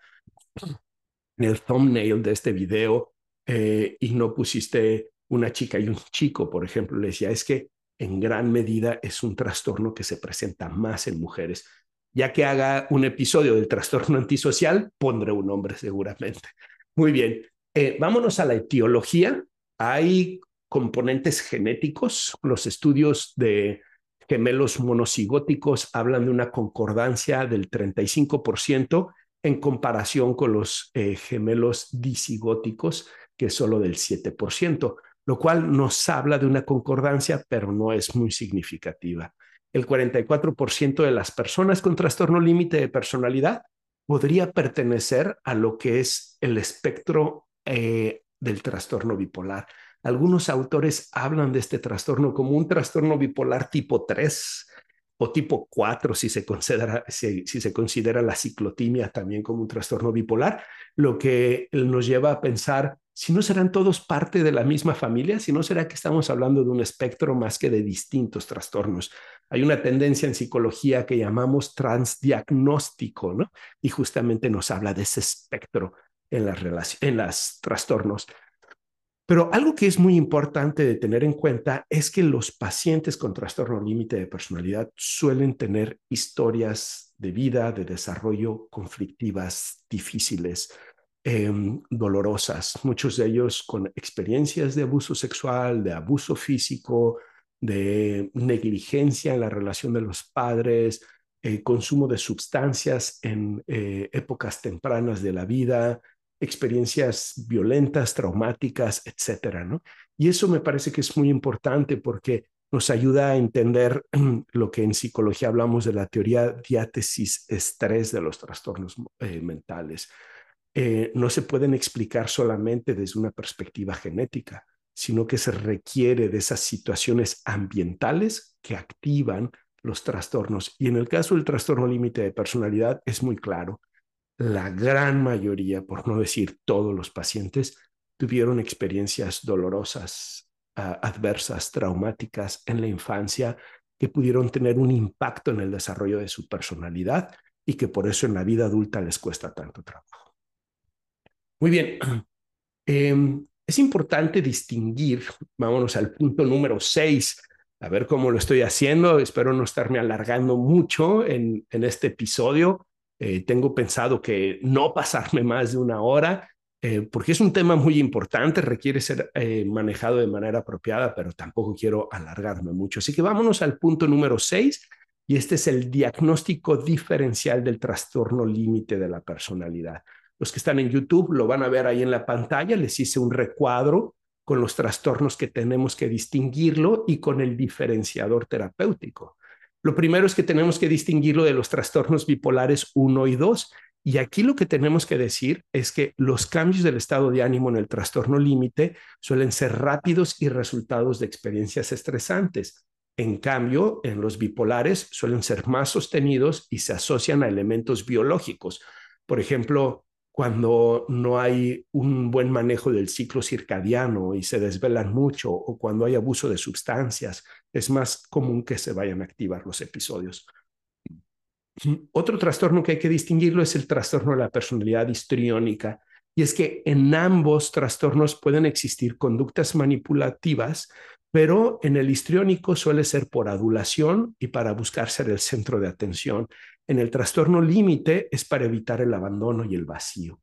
Speaker 1: en el thumbnail de este video? Eh, y no pusiste una chica y un chico, por ejemplo, le decía, es que en gran medida es un trastorno que se presenta más en mujeres. Ya que haga un episodio del trastorno antisocial, pondré un nombre seguramente. Muy bien, eh, vámonos a la etiología. Hay componentes genéticos. Los estudios de gemelos monocigóticos hablan de una concordancia del 35% en comparación con los eh, gemelos disigóticos que es solo del 7%, lo cual nos habla de una concordancia, pero no es muy significativa. El 44% de las personas con trastorno límite de personalidad podría pertenecer a lo que es el espectro eh, del trastorno bipolar. Algunos autores hablan de este trastorno como un trastorno bipolar tipo 3 o tipo 4 si se considera, si se considera la ciclotimia también como un trastorno bipolar, lo que nos lleva a pensar si no serán todos parte de la misma familia, si no será que estamos hablando de un espectro más que de distintos trastornos. Hay una tendencia en psicología que llamamos transdiagnóstico, ¿no? Y justamente nos habla de ese espectro en las, en las trastornos. Pero algo que es muy importante de tener en cuenta es que los pacientes con trastorno límite de personalidad suelen tener historias de vida, de desarrollo conflictivas, difíciles, Em, dolorosas, muchos de ellos con experiencias de abuso sexual, de abuso físico, de negligencia en la relación de los padres, eh, consumo de sustancias en eh, épocas tempranas de la vida, experiencias violentas, traumáticas, etcétera, ¿no? Y eso me parece que es muy importante porque nos ayuda a entender lo que en psicología hablamos de la teoría diátesis estrés de los trastornos eh, mentales. No se pueden explicar solamente desde una perspectiva genética, sino que se requiere de esas situaciones ambientales que activan los trastornos. Y en el caso del trastorno límite de personalidad es muy claro. La gran mayoría, por no decir todos los pacientes, tuvieron experiencias dolorosas, adversas, traumáticas en la infancia que pudieron tener un impacto en el desarrollo de su personalidad y que por eso en la vida adulta les cuesta tanto trabajo. Muy bien. Em, es importante distinguir, vámonos al punto número seis, a ver cómo lo estoy haciendo. Espero no estarme alargando mucho en, este episodio. Eh, tengo pensado que no pasarme más de una hora, eh, porque es un tema muy importante, requiere ser eh, manejado de manera apropiada, pero tampoco quiero alargarme mucho. Así que vámonos al punto número seis, y este es el diagnóstico diferencial del trastorno límite de la personalidad. Los que están en YouTube lo van a ver ahí en la pantalla, les hice un recuadro con los trastornos que tenemos que distinguirlo y con el diferenciador terapéutico. Lo primero es que tenemos que distinguirlo de los trastornos bipolares 1 y 2. Y aquí lo que tenemos que decir es que los cambios del estado de ánimo en el trastorno límite suelen ser rápidos y resultados de experiencias estresantes. En cambio, en los bipolares suelen ser más sostenidos y se asocian a elementos biológicos. Por ejemplo, cuando no hay un buen manejo del ciclo circadiano y se desvelan mucho o cuando hay abuso de sustancias, es más común que se vayan a activar los episodios. Otro trastorno que hay que distinguirlo es el trastorno de la personalidad histriónica. Y es que en ambos trastornos pueden existir conductas manipulativas, pero en el histriónico suele ser por adulación y para buscar ser el centro de atención. En el trastorno límite es para evitar el abandono y el vacío.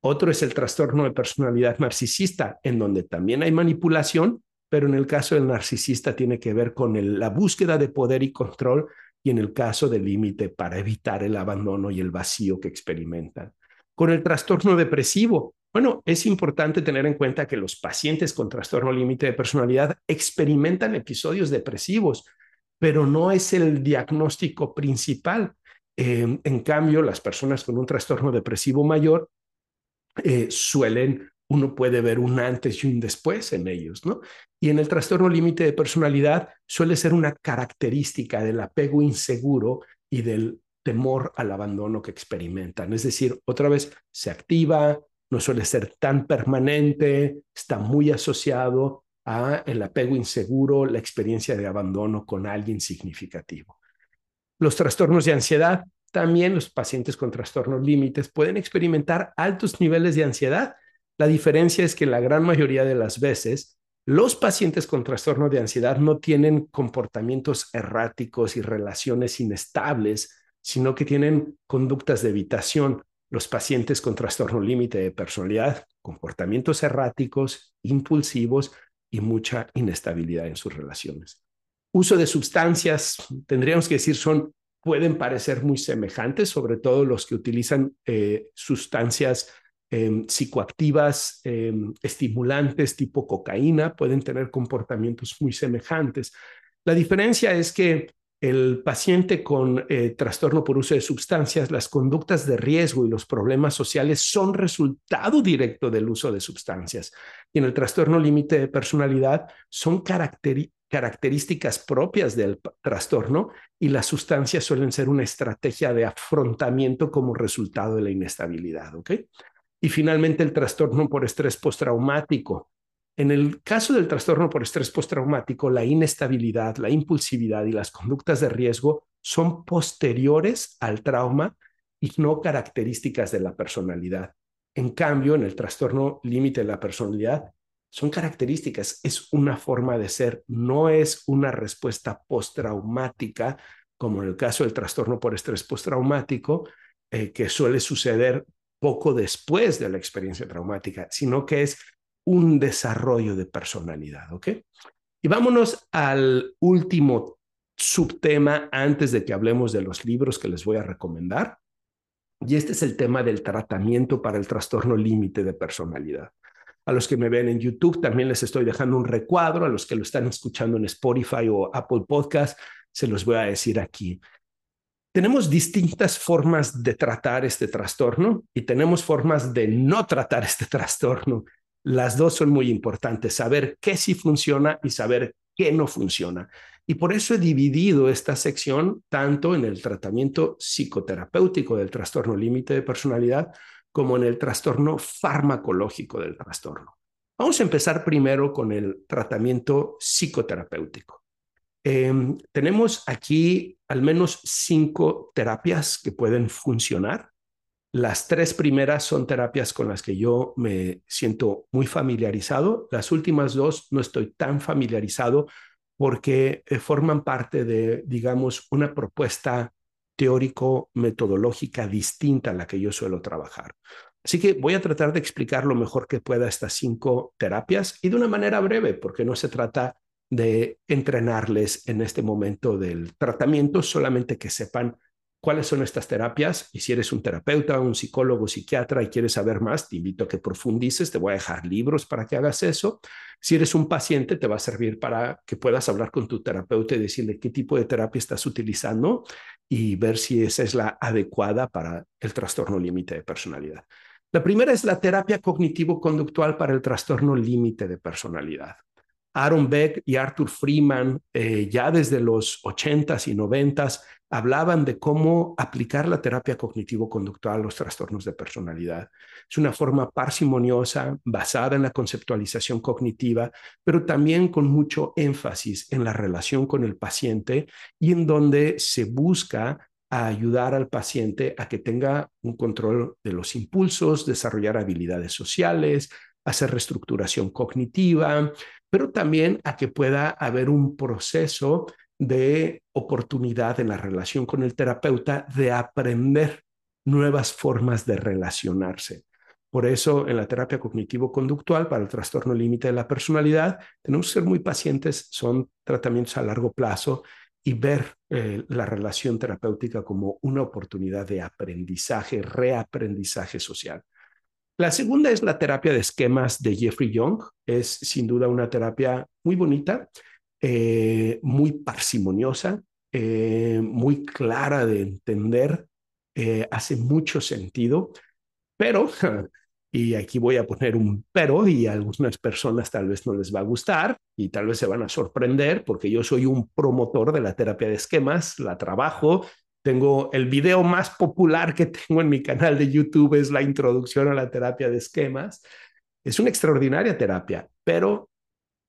Speaker 1: Otro es el trastorno de personalidad narcisista, en donde también hay manipulación, pero en el caso del narcisista tiene que ver con la búsqueda de poder y control y en el caso del límite para evitar el abandono y el vacío que experimentan. Con el trastorno depresivo, bueno, es importante tener en cuenta que los pacientes con trastorno límite de personalidad experimentan episodios depresivos, pero no es el diagnóstico principal. Em, en cambio, las personas con un trastorno depresivo mayor eh, suelen, uno puede ver un antes y un después en ellos, ¿no? Y en el trastorno límite de personalidad suele ser una característica del apego inseguro y del temor al abandono que experimentan. Es decir, otra vez se activa, no suele ser tan permanente, está muy asociado a el apego inseguro, la experiencia de abandono con alguien significativo. Los trastornos de ansiedad, también los pacientes con trastornos límites pueden experimentar altos niveles de ansiedad. La diferencia es que la gran mayoría de las veces los pacientes con trastorno de ansiedad no tienen comportamientos erráticos y relaciones inestables, sino que tienen conductas de evitación. Los pacientes con trastorno límite de personalidad, comportamientos erráticos, impulsivos y mucha inestabilidad en sus relaciones uso de sustancias, tendríamos que decir, son, pueden parecer muy semejantes, sobre todo los que utilizan eh, sustancias em, psicoactivas, em, estimulantes tipo cocaína, pueden tener comportamientos muy semejantes. La diferencia es que el paciente con eh, trastorno por uso de sustancias, las conductas de riesgo y los problemas sociales son resultado directo del uso de sustancias. Y en el trastorno límite de personalidad son características características propias del trastorno y las sustancias suelen ser una estrategia de afrontamiento como resultado de la inestabilidad. Y finalmente el trastorno por estrés postraumático. En el caso del trastorno por estrés postraumático, la inestabilidad, la impulsividad y las conductas de riesgo son posteriores al trauma y no características de la personalidad. En cambio, en el trastorno límite de la personalidad, son características, es una forma de ser, no es una respuesta postraumática, como en el caso del trastorno por estrés postraumático, eh, que suele suceder poco después de la experiencia traumática, sino que es un desarrollo de personalidad. Y vámonos al último subtema antes de que hablemos de los libros que les voy a recomendar. Y este es el tema del tratamiento para el trastorno límite de personalidad. A los que me ven en YouTube también les estoy dejando un recuadro, a los que lo están escuchando en Spotify o Apple Podcast, se los voy a decir aquí. Tenemos distintas formas de tratar este trastorno y tenemos formas de no tratar este trastorno. Las dos son muy importantes, saber qué sí funciona y saber qué no funciona. Y por eso he dividido esta sección tanto en el tratamiento psicoterapéutico del trastorno límite de personalidad como en el trastorno farmacológico del trastorno. Vamos a empezar primero con el tratamiento psicoterapéutico. Em, tenemos aquí al menos cinco terapias que pueden funcionar. Las tres primeras son terapias con las que yo me siento muy familiarizado. Las últimas dos no estoy tan familiarizado porque eh, forman parte de, digamos, una propuesta teórico-metodológica distinta a la que yo suelo trabajar. Así que voy a tratar de explicar lo mejor que pueda estas cinco terapias y de una manera breve, porque no se trata de entrenarles en este momento del tratamiento, solamente que sepan cuáles son estas terapias y si eres un terapeuta, un psicólogo, psiquiatra y quieres saber más, te invito a que profundices, te voy a dejar libros para que hagas eso. Si eres un paciente, te va a servir para que puedas hablar con tu terapeuta y decirle qué tipo de terapia estás utilizando y ver si esa es la adecuada para el trastorno límite de personalidad. La primera es la terapia cognitivo-conductual para el trastorno límite de personalidad. Aaron Beck y Arthur Freeman, eh, ya desde los 80s y 90s, hablaban de cómo aplicar la terapia cognitivo-conductual a los trastornos de personalidad. Es una forma parsimoniosa, basada en la conceptualización cognitiva, pero también con mucho énfasis en la relación con el paciente y en donde se busca ayudar al paciente a que tenga un control de los impulsos, desarrollar habilidades sociales, hacer reestructuración cognitiva, pero también a que pueda haber un proceso de oportunidad en la relación con el terapeuta de aprender nuevas formas de relacionarse. Por eso, en la terapia cognitivo-conductual para el trastorno límite de la personalidad, tenemos que ser muy pacientes, son tratamientos a largo plazo y ver eh, la relación terapéutica como una oportunidad de aprendizaje, reaprendizaje social. La segunda es la terapia de esquemas de Jeffrey Young. Es sin duda una terapia muy bonita, eh, muy parsimoniosa, eh, muy clara de entender, eh, hace mucho sentido, pero, y aquí voy a poner un pero y a algunas personas tal vez no les va a gustar y tal vez se van a sorprender porque yo soy un promotor de la terapia de esquemas, la trabajo, tengo el video más popular que tengo en mi canal de YouTube es la introducción a la terapia de esquemas. Es una extraordinaria terapia, pero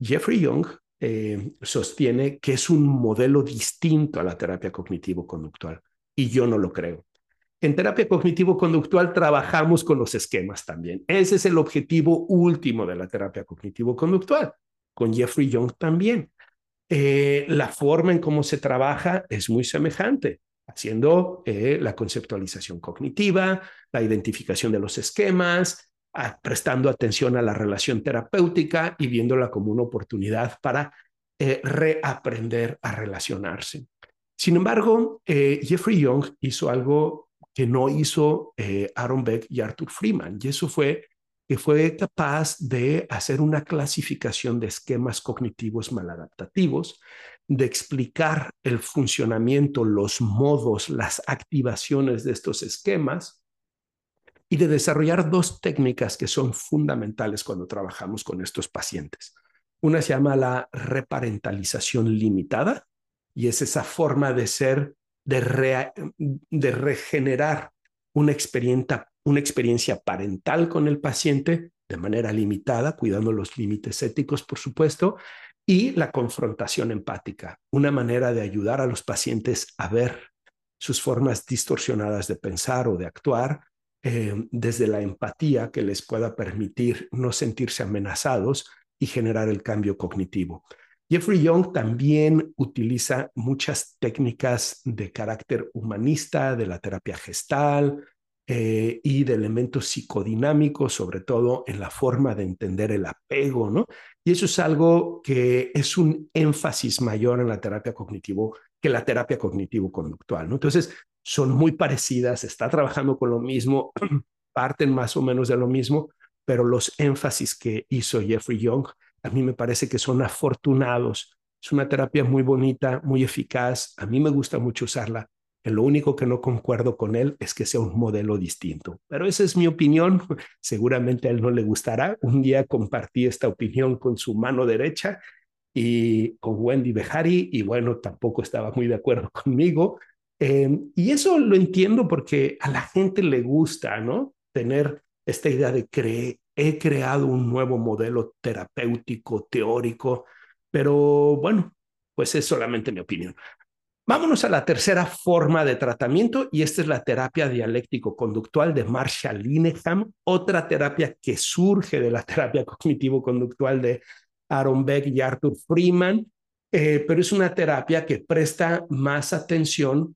Speaker 1: Jeffrey Young eh, sostiene que es un modelo distinto a la terapia cognitivo-conductual y yo no lo creo. En terapia cognitivo-conductual trabajamos con los esquemas también. Ese es el objetivo último de la terapia cognitivo-conductual. Con Jeffrey Young también. Eh, la forma en cómo se trabaja es muy semejante haciendo eh, la conceptualización cognitiva, la identificación de los esquemas, prestando atención a la relación terapéutica y viéndola como una oportunidad para eh, reaprender a relacionarse. Sin embargo, eh, Jeffrey Young hizo algo que no hizo Aaron Beck y Arthur Freeman, y eso fue que fue capaz de hacer una clasificación de esquemas cognitivos maladaptativos, de explicar el funcionamiento, los modos, las activaciones de estos esquemas y de desarrollar dos técnicas que son fundamentales cuando trabajamos con estos pacientes. Una se llama la reparentalización limitada y es esa forma de ser, de, de regenerar una experiencia, una experiencia parental con el paciente de manera limitada, cuidando los límites éticos, por supuesto, y la confrontación empática, una manera de ayudar a los pacientes a ver sus formas distorsionadas de pensar o de actuar eh, desde la empatía que les pueda permitir no sentirse amenazados y generar el cambio cognitivo. Jeffrey Young también utiliza muchas técnicas de carácter humanista, de la terapia gestal, eh, y de elementos psicodinámicos, sobre todo en la forma de entender el apego, ¿no? Y eso es algo que es un énfasis mayor en la terapia cognitivo que la terapia cognitivo-conductual. ¿no? Entonces, son muy parecidas, está trabajando con lo mismo, parten más o menos de lo mismo, pero los énfasis que hizo Jeffrey Young a mí me parece que son afortunados. Es una terapia muy bonita, muy eficaz. A mí me gusta mucho usarla. Lo único que no concuerdo con él es que sea un modelo distinto. Pero esa es mi opinión. Seguramente a él no le gustará. Un día compartí esta opinión con su mano derecha y con Wendy Behari y bueno, tampoco estaba muy de acuerdo conmigo. Em, y eso lo entiendo porque a la gente le gusta, ¿no? Tener esta idea de que he creado un nuevo modelo terapéutico, teórico, pero bueno, pues es solamente mi opinión. Vámonos a la tercera forma de tratamiento y esta es la terapia dialéctico-conductual de Marshall Linehan, otra terapia que surge de la terapia cognitivo-conductual de Aaron Beck y Arthur Freeman, eh, pero es una terapia que presta más atención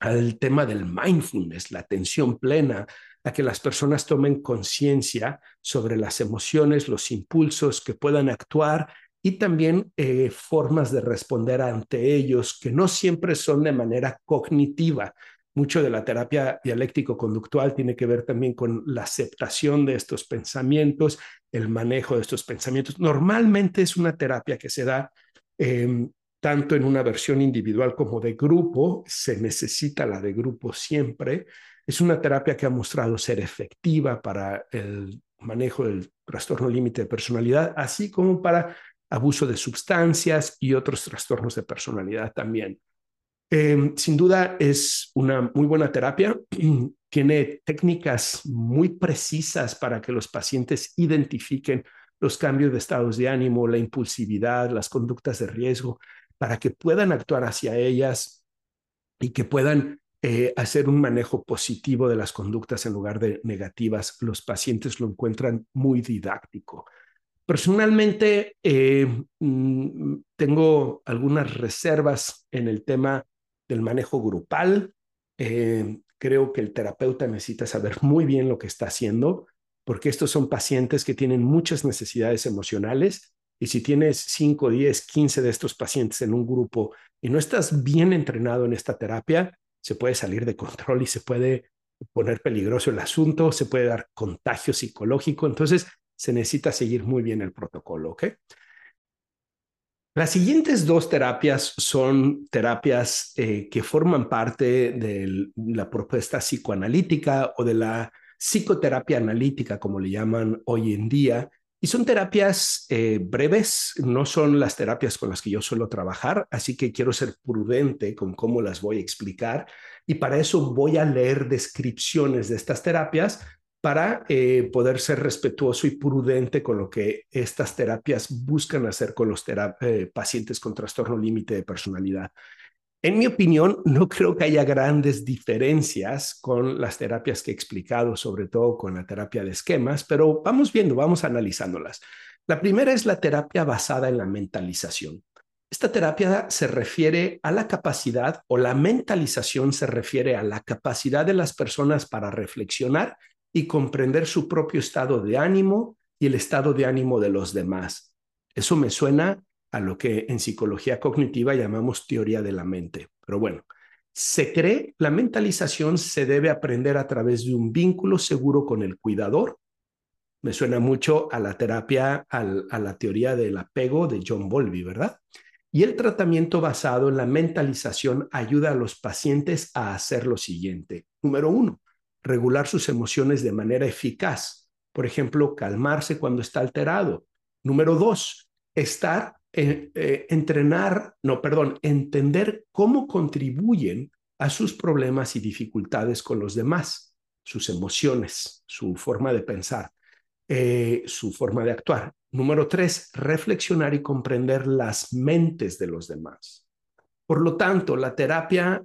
Speaker 1: al tema del mindfulness, la atención plena, a que las personas tomen conciencia sobre las emociones, los impulsos, que puedan actuar y también eh, formas de responder ante ellos que no siempre son de manera cognitiva. Mucho de la terapia dialéctico-conductual tiene que ver también con la aceptación de estos pensamientos, el manejo de estos pensamientos. Normalmente es una terapia que se da em, tanto en una versión individual como de grupo. Se necesita la de grupo siempre. Es una terapia que ha mostrado ser efectiva para el manejo del trastorno límite de personalidad, así como para abuso de sustancias y otros trastornos de personalidad también. Em, sin duda es una muy buena terapia. Tiene técnicas muy precisas para que los pacientes identifiquen los cambios de estados de ánimo, la impulsividad, las conductas de riesgo, para que puedan actuar hacia ellas y que puedan eh, hacer un manejo positivo de las conductas en lugar de negativas. Los pacientes lo encuentran muy didáctico. Personalmente, eh, mm, tengo algunas reservas en el tema del manejo grupal. Eh, creo que el terapeuta necesita saber muy bien lo que está haciendo, porque estos son pacientes que tienen muchas necesidades emocionales y si tienes 5, 10, 15 de estos pacientes en un grupo y no estás bien entrenado en esta terapia, se puede salir de control y se puede poner peligroso el asunto, se puede dar contagio psicológico. Entonces, se necesita seguir muy bien el protocolo, ¿ok? Las siguientes dos terapias son terapias eh, que forman parte de la propuesta psicoanalítica o de la psicoterapia analítica, como le llaman hoy en día, y son terapias eh, breves, no son las terapias con las que yo suelo trabajar, así que quiero ser prudente con cómo las voy a explicar y para eso voy a leer descripciones de estas terapias para eh, poder ser respetuoso y prudente con lo que estas terapias buscan hacer con los eh, pacientes con trastorno límite de personalidad. En mi opinión, no creo que haya grandes diferencias con las terapias que he explicado, sobre todo con la terapia de esquemas, pero vamos viendo, vamos analizándolas. La primera es la terapia basada en la mentalización. Esta terapia se refiere a la capacidad o la mentalización se refiere a la capacidad de las personas para reflexionar y comprender su propio estado de ánimo y el estado de ánimo de los demás. Eso me suena a lo que en psicología cognitiva llamamos teoría de la mente. Pero bueno, se cree la mentalización se debe aprender a través de un vínculo seguro con el cuidador. Me suena mucho a la terapia, a la teoría del apego de John Bowlby, ¿verdad? Y el tratamiento basado en la mentalización ayuda a los pacientes a hacer lo siguiente. Número uno, regular sus emociones de manera eficaz. Por ejemplo, calmarse cuando está alterado. Número dos, estar, eh, eh, entrenar, no, perdón, entender cómo contribuyen a sus problemas y dificultades con los demás, sus emociones, su forma de pensar, eh, su forma de actuar. Número tres, reflexionar y comprender las mentes de los demás. Por lo tanto, la terapia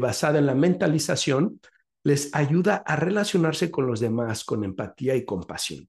Speaker 1: basada en la mentalización les ayuda a relacionarse con los demás con empatía y compasión.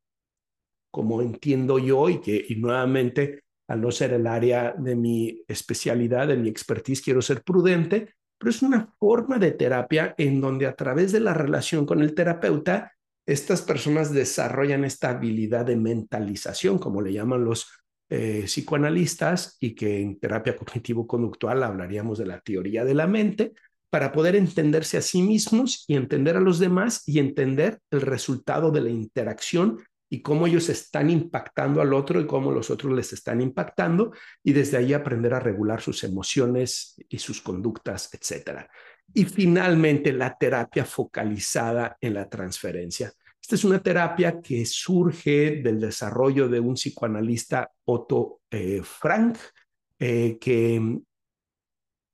Speaker 1: Como entiendo yo y que y nuevamente, al no ser el área de mi especialidad, de mi expertise, quiero ser prudente, pero es una forma de terapia en donde a través de la relación con el terapeuta, estas personas desarrollan esta habilidad de mentalización, como le llaman los eh, psicoanalistas y que en terapia cognitivo-conductual hablaríamos de la teoría de la mente para poder entenderse a sí mismos y entender a los demás y entender el resultado de la interacción y cómo ellos están impactando al otro y cómo los otros les están impactando y desde ahí aprender a regular sus emociones y sus conductas, etcétera. Y finalmente la terapia focalizada en la transferencia. Esta es una terapia que surge del desarrollo de un psicoanalista Otto eh, Frank, eh, que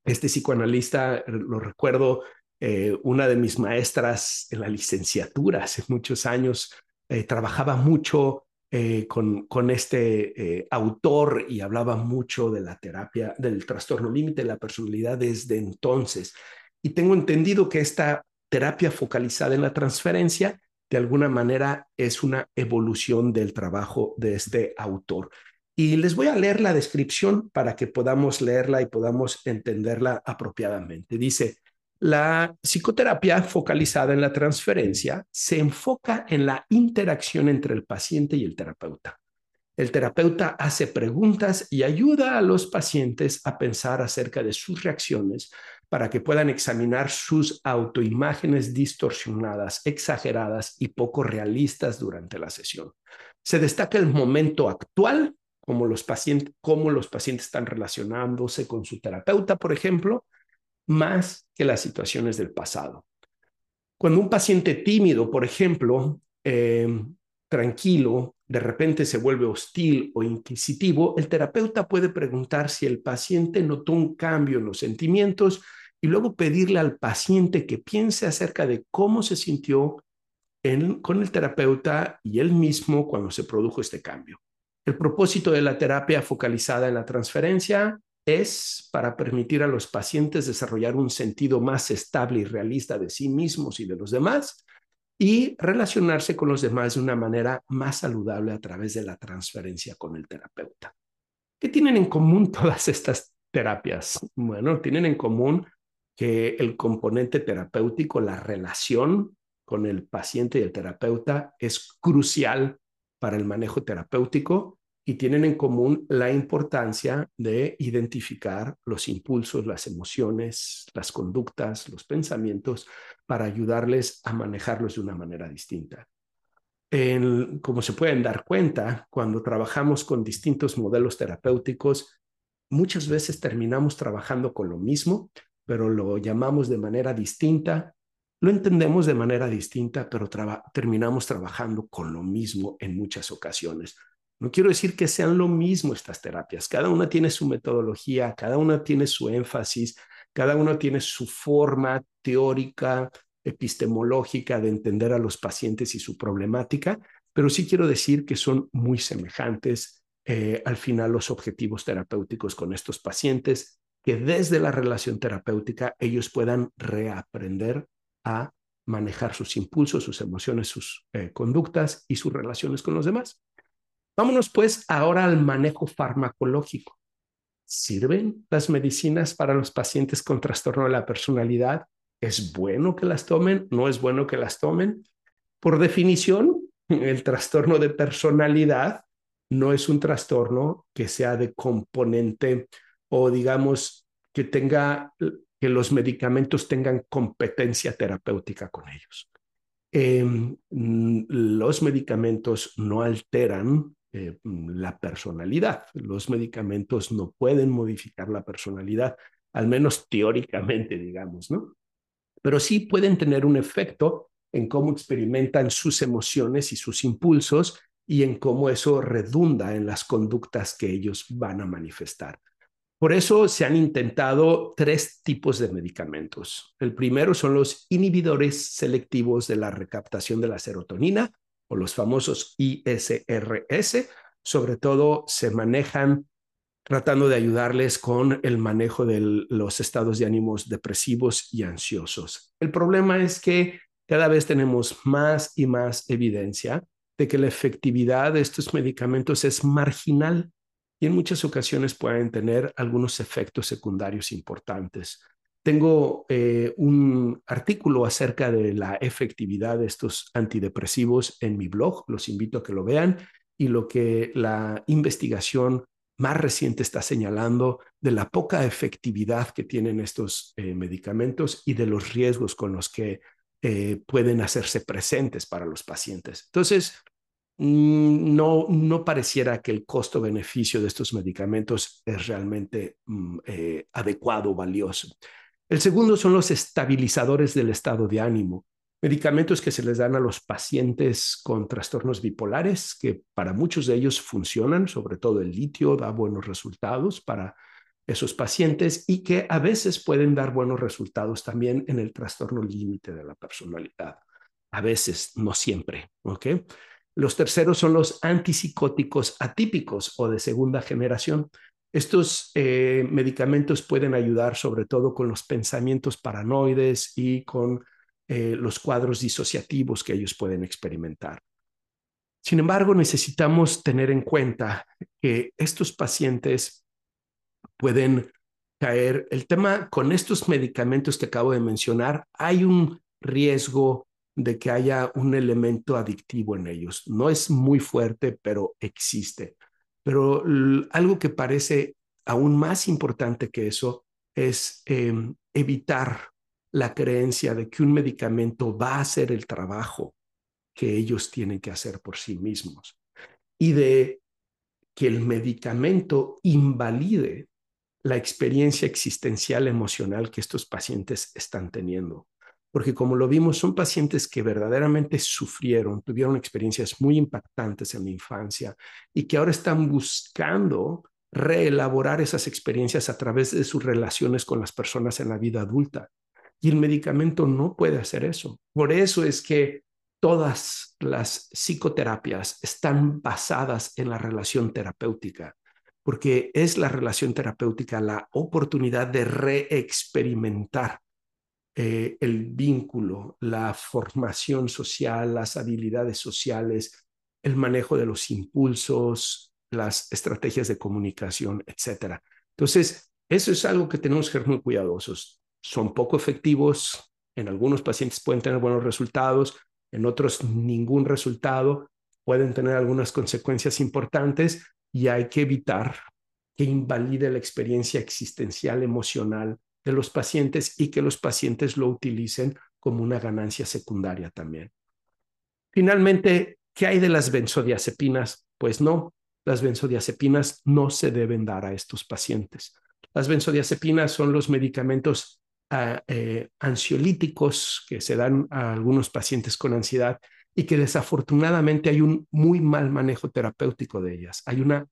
Speaker 1: este psicoanalista, lo recuerdo, eh, una de mis maestras en la licenciatura hace muchos años, eh, trabajaba mucho eh, con, con, este eh, autor y hablaba mucho de la terapia, del trastorno límite de la personalidad desde entonces. Y tengo entendido que esta terapia focalizada en la transferencia, de alguna manera, es una evolución del trabajo de este autor. Y les voy a leer la descripción para que podamos leerla y podamos entenderla apropiadamente. Dice, la psicoterapia focalizada en la transferencia se enfoca en la interacción entre el paciente y el terapeuta. El terapeuta hace preguntas y ayuda a los pacientes a pensar acerca de sus reacciones para que puedan examinar sus autoimágenes distorsionadas, exageradas y poco realistas durante la sesión. Se destaca el momento actual, los pacientes, cómo los pacientes están relacionándose con su terapeuta, por ejemplo, más que las situaciones del pasado. Cuando un paciente tímido, por ejemplo, em, tranquilo, de repente se vuelve hostil o inquisitivo, el terapeuta puede preguntar si el paciente notó un cambio en los sentimientos y luego pedirle al paciente que piense acerca de cómo se sintió con el terapeuta y él mismo cuando se produjo este cambio. El propósito de la terapia focalizada en la transferencia es para permitir a los pacientes desarrollar un sentido más estable y realista de sí mismos y de los demás y relacionarse con los demás de una manera más saludable a través de la transferencia con el terapeuta. ¿Qué tienen en común todas estas terapias? Bueno, tienen en común que el componente terapéutico, la relación con el paciente y el terapeuta es crucial para el manejo terapéutico y tienen en común la importancia de identificar los impulsos, las emociones, las conductas, los pensamientos para ayudarles a manejarlos de una manera distinta. como se pueden dar cuenta, cuando trabajamos con distintos modelos terapéuticos, muchas veces terminamos trabajando con lo mismo, pero lo llamamos de manera distinta, lo entendemos de manera distinta, pero terminamos trabajando con lo mismo en muchas ocasiones. No quiero decir que sean lo mismo estas terapias. Cada una tiene su metodología, cada una tiene su énfasis, cada una tiene su forma teórica, epistemológica de entender a los pacientes y su problemática, pero sí quiero decir que son muy semejantes eh, al final los objetivos terapéuticos con estos pacientes, que desde la relación terapéutica ellos puedan reaprender a manejar sus impulsos, sus emociones, sus eh, conductas y sus relaciones con los demás. Vámonos pues ahora al manejo farmacológico. ¿Sirven las medicinas para los pacientes con trastorno de la personalidad? ¿Es bueno que las tomen? ¿No es bueno que las tomen? Por definición, el trastorno de personalidad no es un trastorno que sea de componente o digamos que tenga que los medicamentos tengan competencia terapéutica con ellos. Em, los medicamentos no alteran eh, la personalidad. Los medicamentos no pueden modificar la personalidad, al menos teóricamente, digamos, ¿no? Pero sí pueden tener un efecto en cómo experimentan sus emociones y sus impulsos y en cómo eso redunda en las conductas que ellos van a manifestar. Por eso se han intentado tres tipos de medicamentos. El primero son los inhibidores selectivos de la recaptación de la serotonina, o los famosos ISRS, sobre todo se manejan tratando de ayudarles con el manejo de los estados de ánimos depresivos y ansiosos. El problema es que cada vez tenemos más y más evidencia de que la efectividad de estos medicamentos es marginal y en muchas ocasiones pueden tener algunos efectos secundarios importantes. Tengo eh, un artículo acerca de la efectividad de estos antidepresivos en mi blog, los invito a que lo vean y lo que la investigación más reciente está señalando de la poca efectividad que tienen estos eh, medicamentos y de los riesgos con los que eh, pueden hacerse presentes para los pacientes. Entonces, no, no pareciera que el costo-beneficio de estos medicamentos es realmente mm, eh, adecuado, valioso. El segundo son los estabilizadores del estado de ánimo medicamentos que se les dan a los pacientes con trastornos bipolares, que para muchos de ellos funcionan, sobre todo el litio da buenos resultados para esos pacientes y que a veces pueden dar buenos resultados también en el trastorno límite de la personalidad. A veces, no siempre, ¿ok? Los terceros son los antipsicóticos atípicos o de segunda generación. Estos eh, medicamentos pueden ayudar sobre todo con los pensamientos paranoides y con eh, los cuadros disociativos que ellos pueden experimentar. Sin embargo, necesitamos tener en cuenta que estos pacientes pueden caer. El tema con estos medicamentos que acabo de mencionar, hay un riesgo de que haya un elemento adictivo en ellos. No es muy fuerte, pero existe. Pero algo que parece aún más importante que eso es em, evitar la creencia de que un medicamento va a hacer el trabajo que ellos tienen que hacer por sí mismos y de que el medicamento invalide la experiencia existencial emocional que estos pacientes están teniendo. Porque como lo vimos, son pacientes que verdaderamente sufrieron, tuvieron experiencias muy impactantes en la infancia y que ahora están buscando reelaborar esas experiencias a través de sus relaciones con las personas en la vida adulta. Y el medicamento no puede hacer eso. Por eso es que todas las psicoterapias están basadas en la relación terapéutica, porque es la relación terapéutica la oportunidad de reexperimentar eh, el vínculo, la formación social, las habilidades sociales, el manejo de los impulsos, las estrategias de comunicación, etc. Entonces, eso es algo que tenemos que ser muy cuidadosos son poco efectivos, en algunos pacientes pueden tener buenos resultados, en otros ningún resultado, pueden tener algunas consecuencias importantes y hay que evitar que invalide la experiencia existencial emocional de los pacientes y que los pacientes lo utilicen como una ganancia secundaria también. Finalmente, ¿qué hay de las benzodiazepinas? Pues no, las benzodiazepinas no se deben dar a estos pacientes. Las benzodiazepinas son los medicamentos eh, ansiolíticos que se dan a algunos pacientes con ansiedad y que desafortunadamente hay un muy mal manejo terapéutico de ellas. Hay una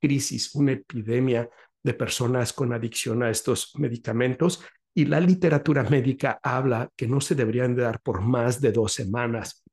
Speaker 1: crisis, una epidemia de personas con adicción a estos medicamentos y la literatura médica habla que no se deberían de dar por más de dos semanas.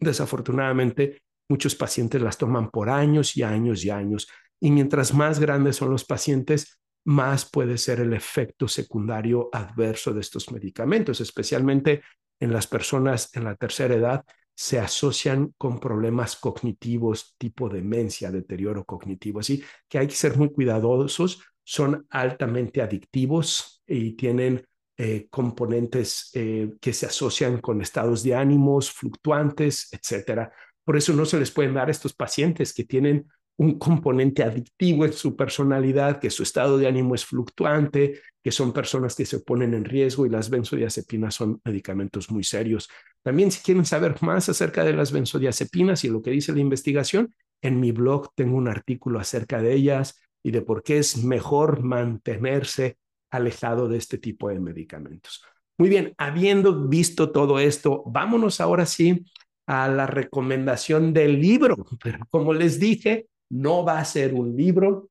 Speaker 1: Desafortunadamente, muchos pacientes las toman por años y años y años. Y mientras más grandes son los pacientes, más puede ser el efecto secundario adverso de estos medicamentos, especialmente en las personas en la tercera edad, se asocian con problemas cognitivos tipo demencia, deterioro cognitivo. Así que hay que ser muy cuidadosos, son altamente adictivos y tienen eh, componentes eh, que se asocian con estados de ánimos fluctuantes, etcétera. Por eso no se les pueden dar a estos pacientes que tienen un componente adictivo en su personalidad, que su estado de ánimo es fluctuante, que son personas que se ponen en riesgo y las benzodiazepinas son medicamentos muy serios. También si quieren saber más acerca de las benzodiazepinas y lo que dice la investigación, en mi blog tengo un artículo acerca de ellas y de por qué es mejor mantenerse alejado de este tipo de medicamentos. Muy bien, habiendo visto todo esto, vámonos ahora sí a la recomendación del libro. Pero como les dije, no va a ser un libro,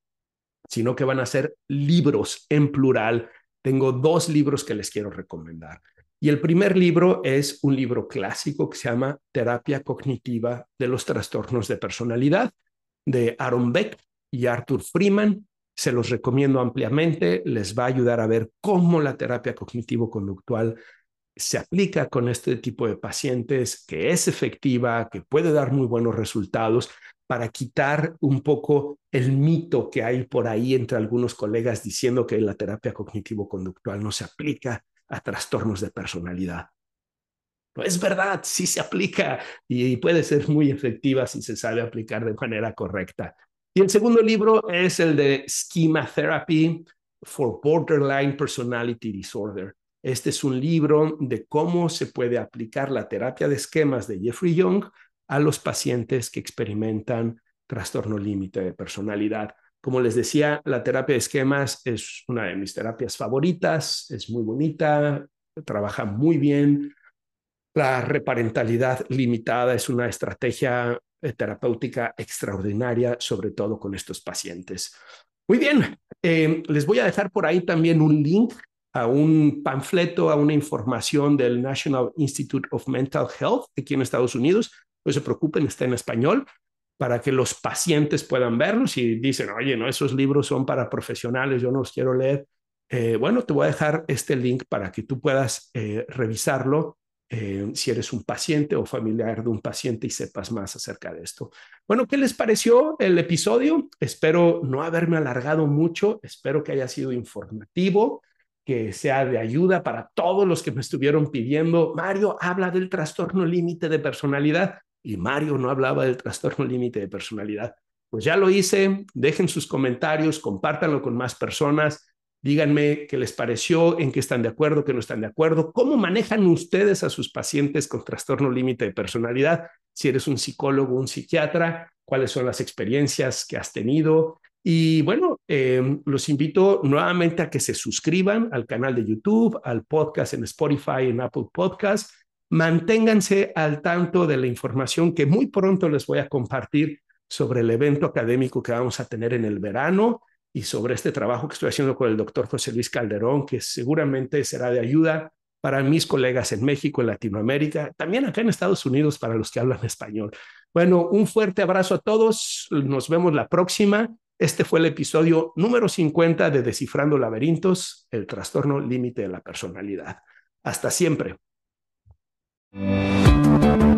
Speaker 1: sino que van a ser libros en plural. Tengo dos libros que les quiero recomendar. Y el primer libro es un libro clásico que se llama Terapia Cognitiva de los Trastornos de Personalidad de Aaron Beck y Arthur Freeman. Se los recomiendo ampliamente, les va a ayudar a ver cómo la terapia cognitivo-conductual se aplica con este tipo de pacientes, que es efectiva, que puede dar muy buenos resultados para quitar un poco el mito que hay por ahí entre algunos colegas diciendo que la terapia cognitivo-conductual no se aplica a trastornos de personalidad. No es verdad, sí se aplica y puede ser muy efectiva si se sabe aplicar de manera correcta. Y el segundo libro es el de Schema Therapy for Borderline Personality Disorder. Este es un libro de cómo se puede aplicar la terapia de esquemas de Jeffrey Young a los pacientes que experimentan trastorno límite de personalidad. Como les decía, la terapia de esquemas es una de mis terapias favoritas, es muy bonita, trabaja muy bien. La reparentalidad limitada es una estrategia eh, terapéutica extraordinaria, sobre todo con estos pacientes. Muy bien, eh, les voy a dejar por ahí también un link a un panfleto, a una información del National Institute of Mental Health aquí en Estados Unidos. No se preocupen, está en español para que los pacientes puedan verlos y dicen, oye, no, esos libros son para profesionales, yo no los quiero leer. Eh, bueno, te voy a dejar este link para que tú puedas eh, revisarlo eh, si eres un paciente o familiar de un paciente y sepas más acerca de esto. Bueno, ¿qué les pareció el episodio? Espero no haberme alargado mucho, espero que haya sido informativo que sea de ayuda para todos los que me estuvieron pidiendo, Mario, habla del trastorno límite de personalidad y Mario no hablaba del trastorno límite de personalidad. Pues ya lo hice, dejen sus comentarios, compártanlo con más personas, díganme qué les pareció, en qué están de acuerdo, qué no están de acuerdo, cómo manejan ustedes a sus pacientes con trastorno límite de personalidad, si eres un psicólogo, un psiquiatra, cuáles son las experiencias que has tenido. Y bueno, em, los invito nuevamente a que se suscriban al canal de YouTube, al podcast en Spotify, en Apple Podcast Manténganse al tanto de la información que muy pronto les voy a compartir sobre el evento académico que vamos a tener en el verano y sobre este trabajo que estoy haciendo con el doctor José Luis Calderón, que seguramente será de ayuda para mis colegas en México, en Latinoamérica, también acá en Estados Unidos para los que hablan español. Bueno, un fuerte abrazo a todos. Nos vemos la próxima. Este fue el episodio número 50 de Descifrando Laberintos, el trastorno límite de la personalidad. Hasta siempre. Thank you.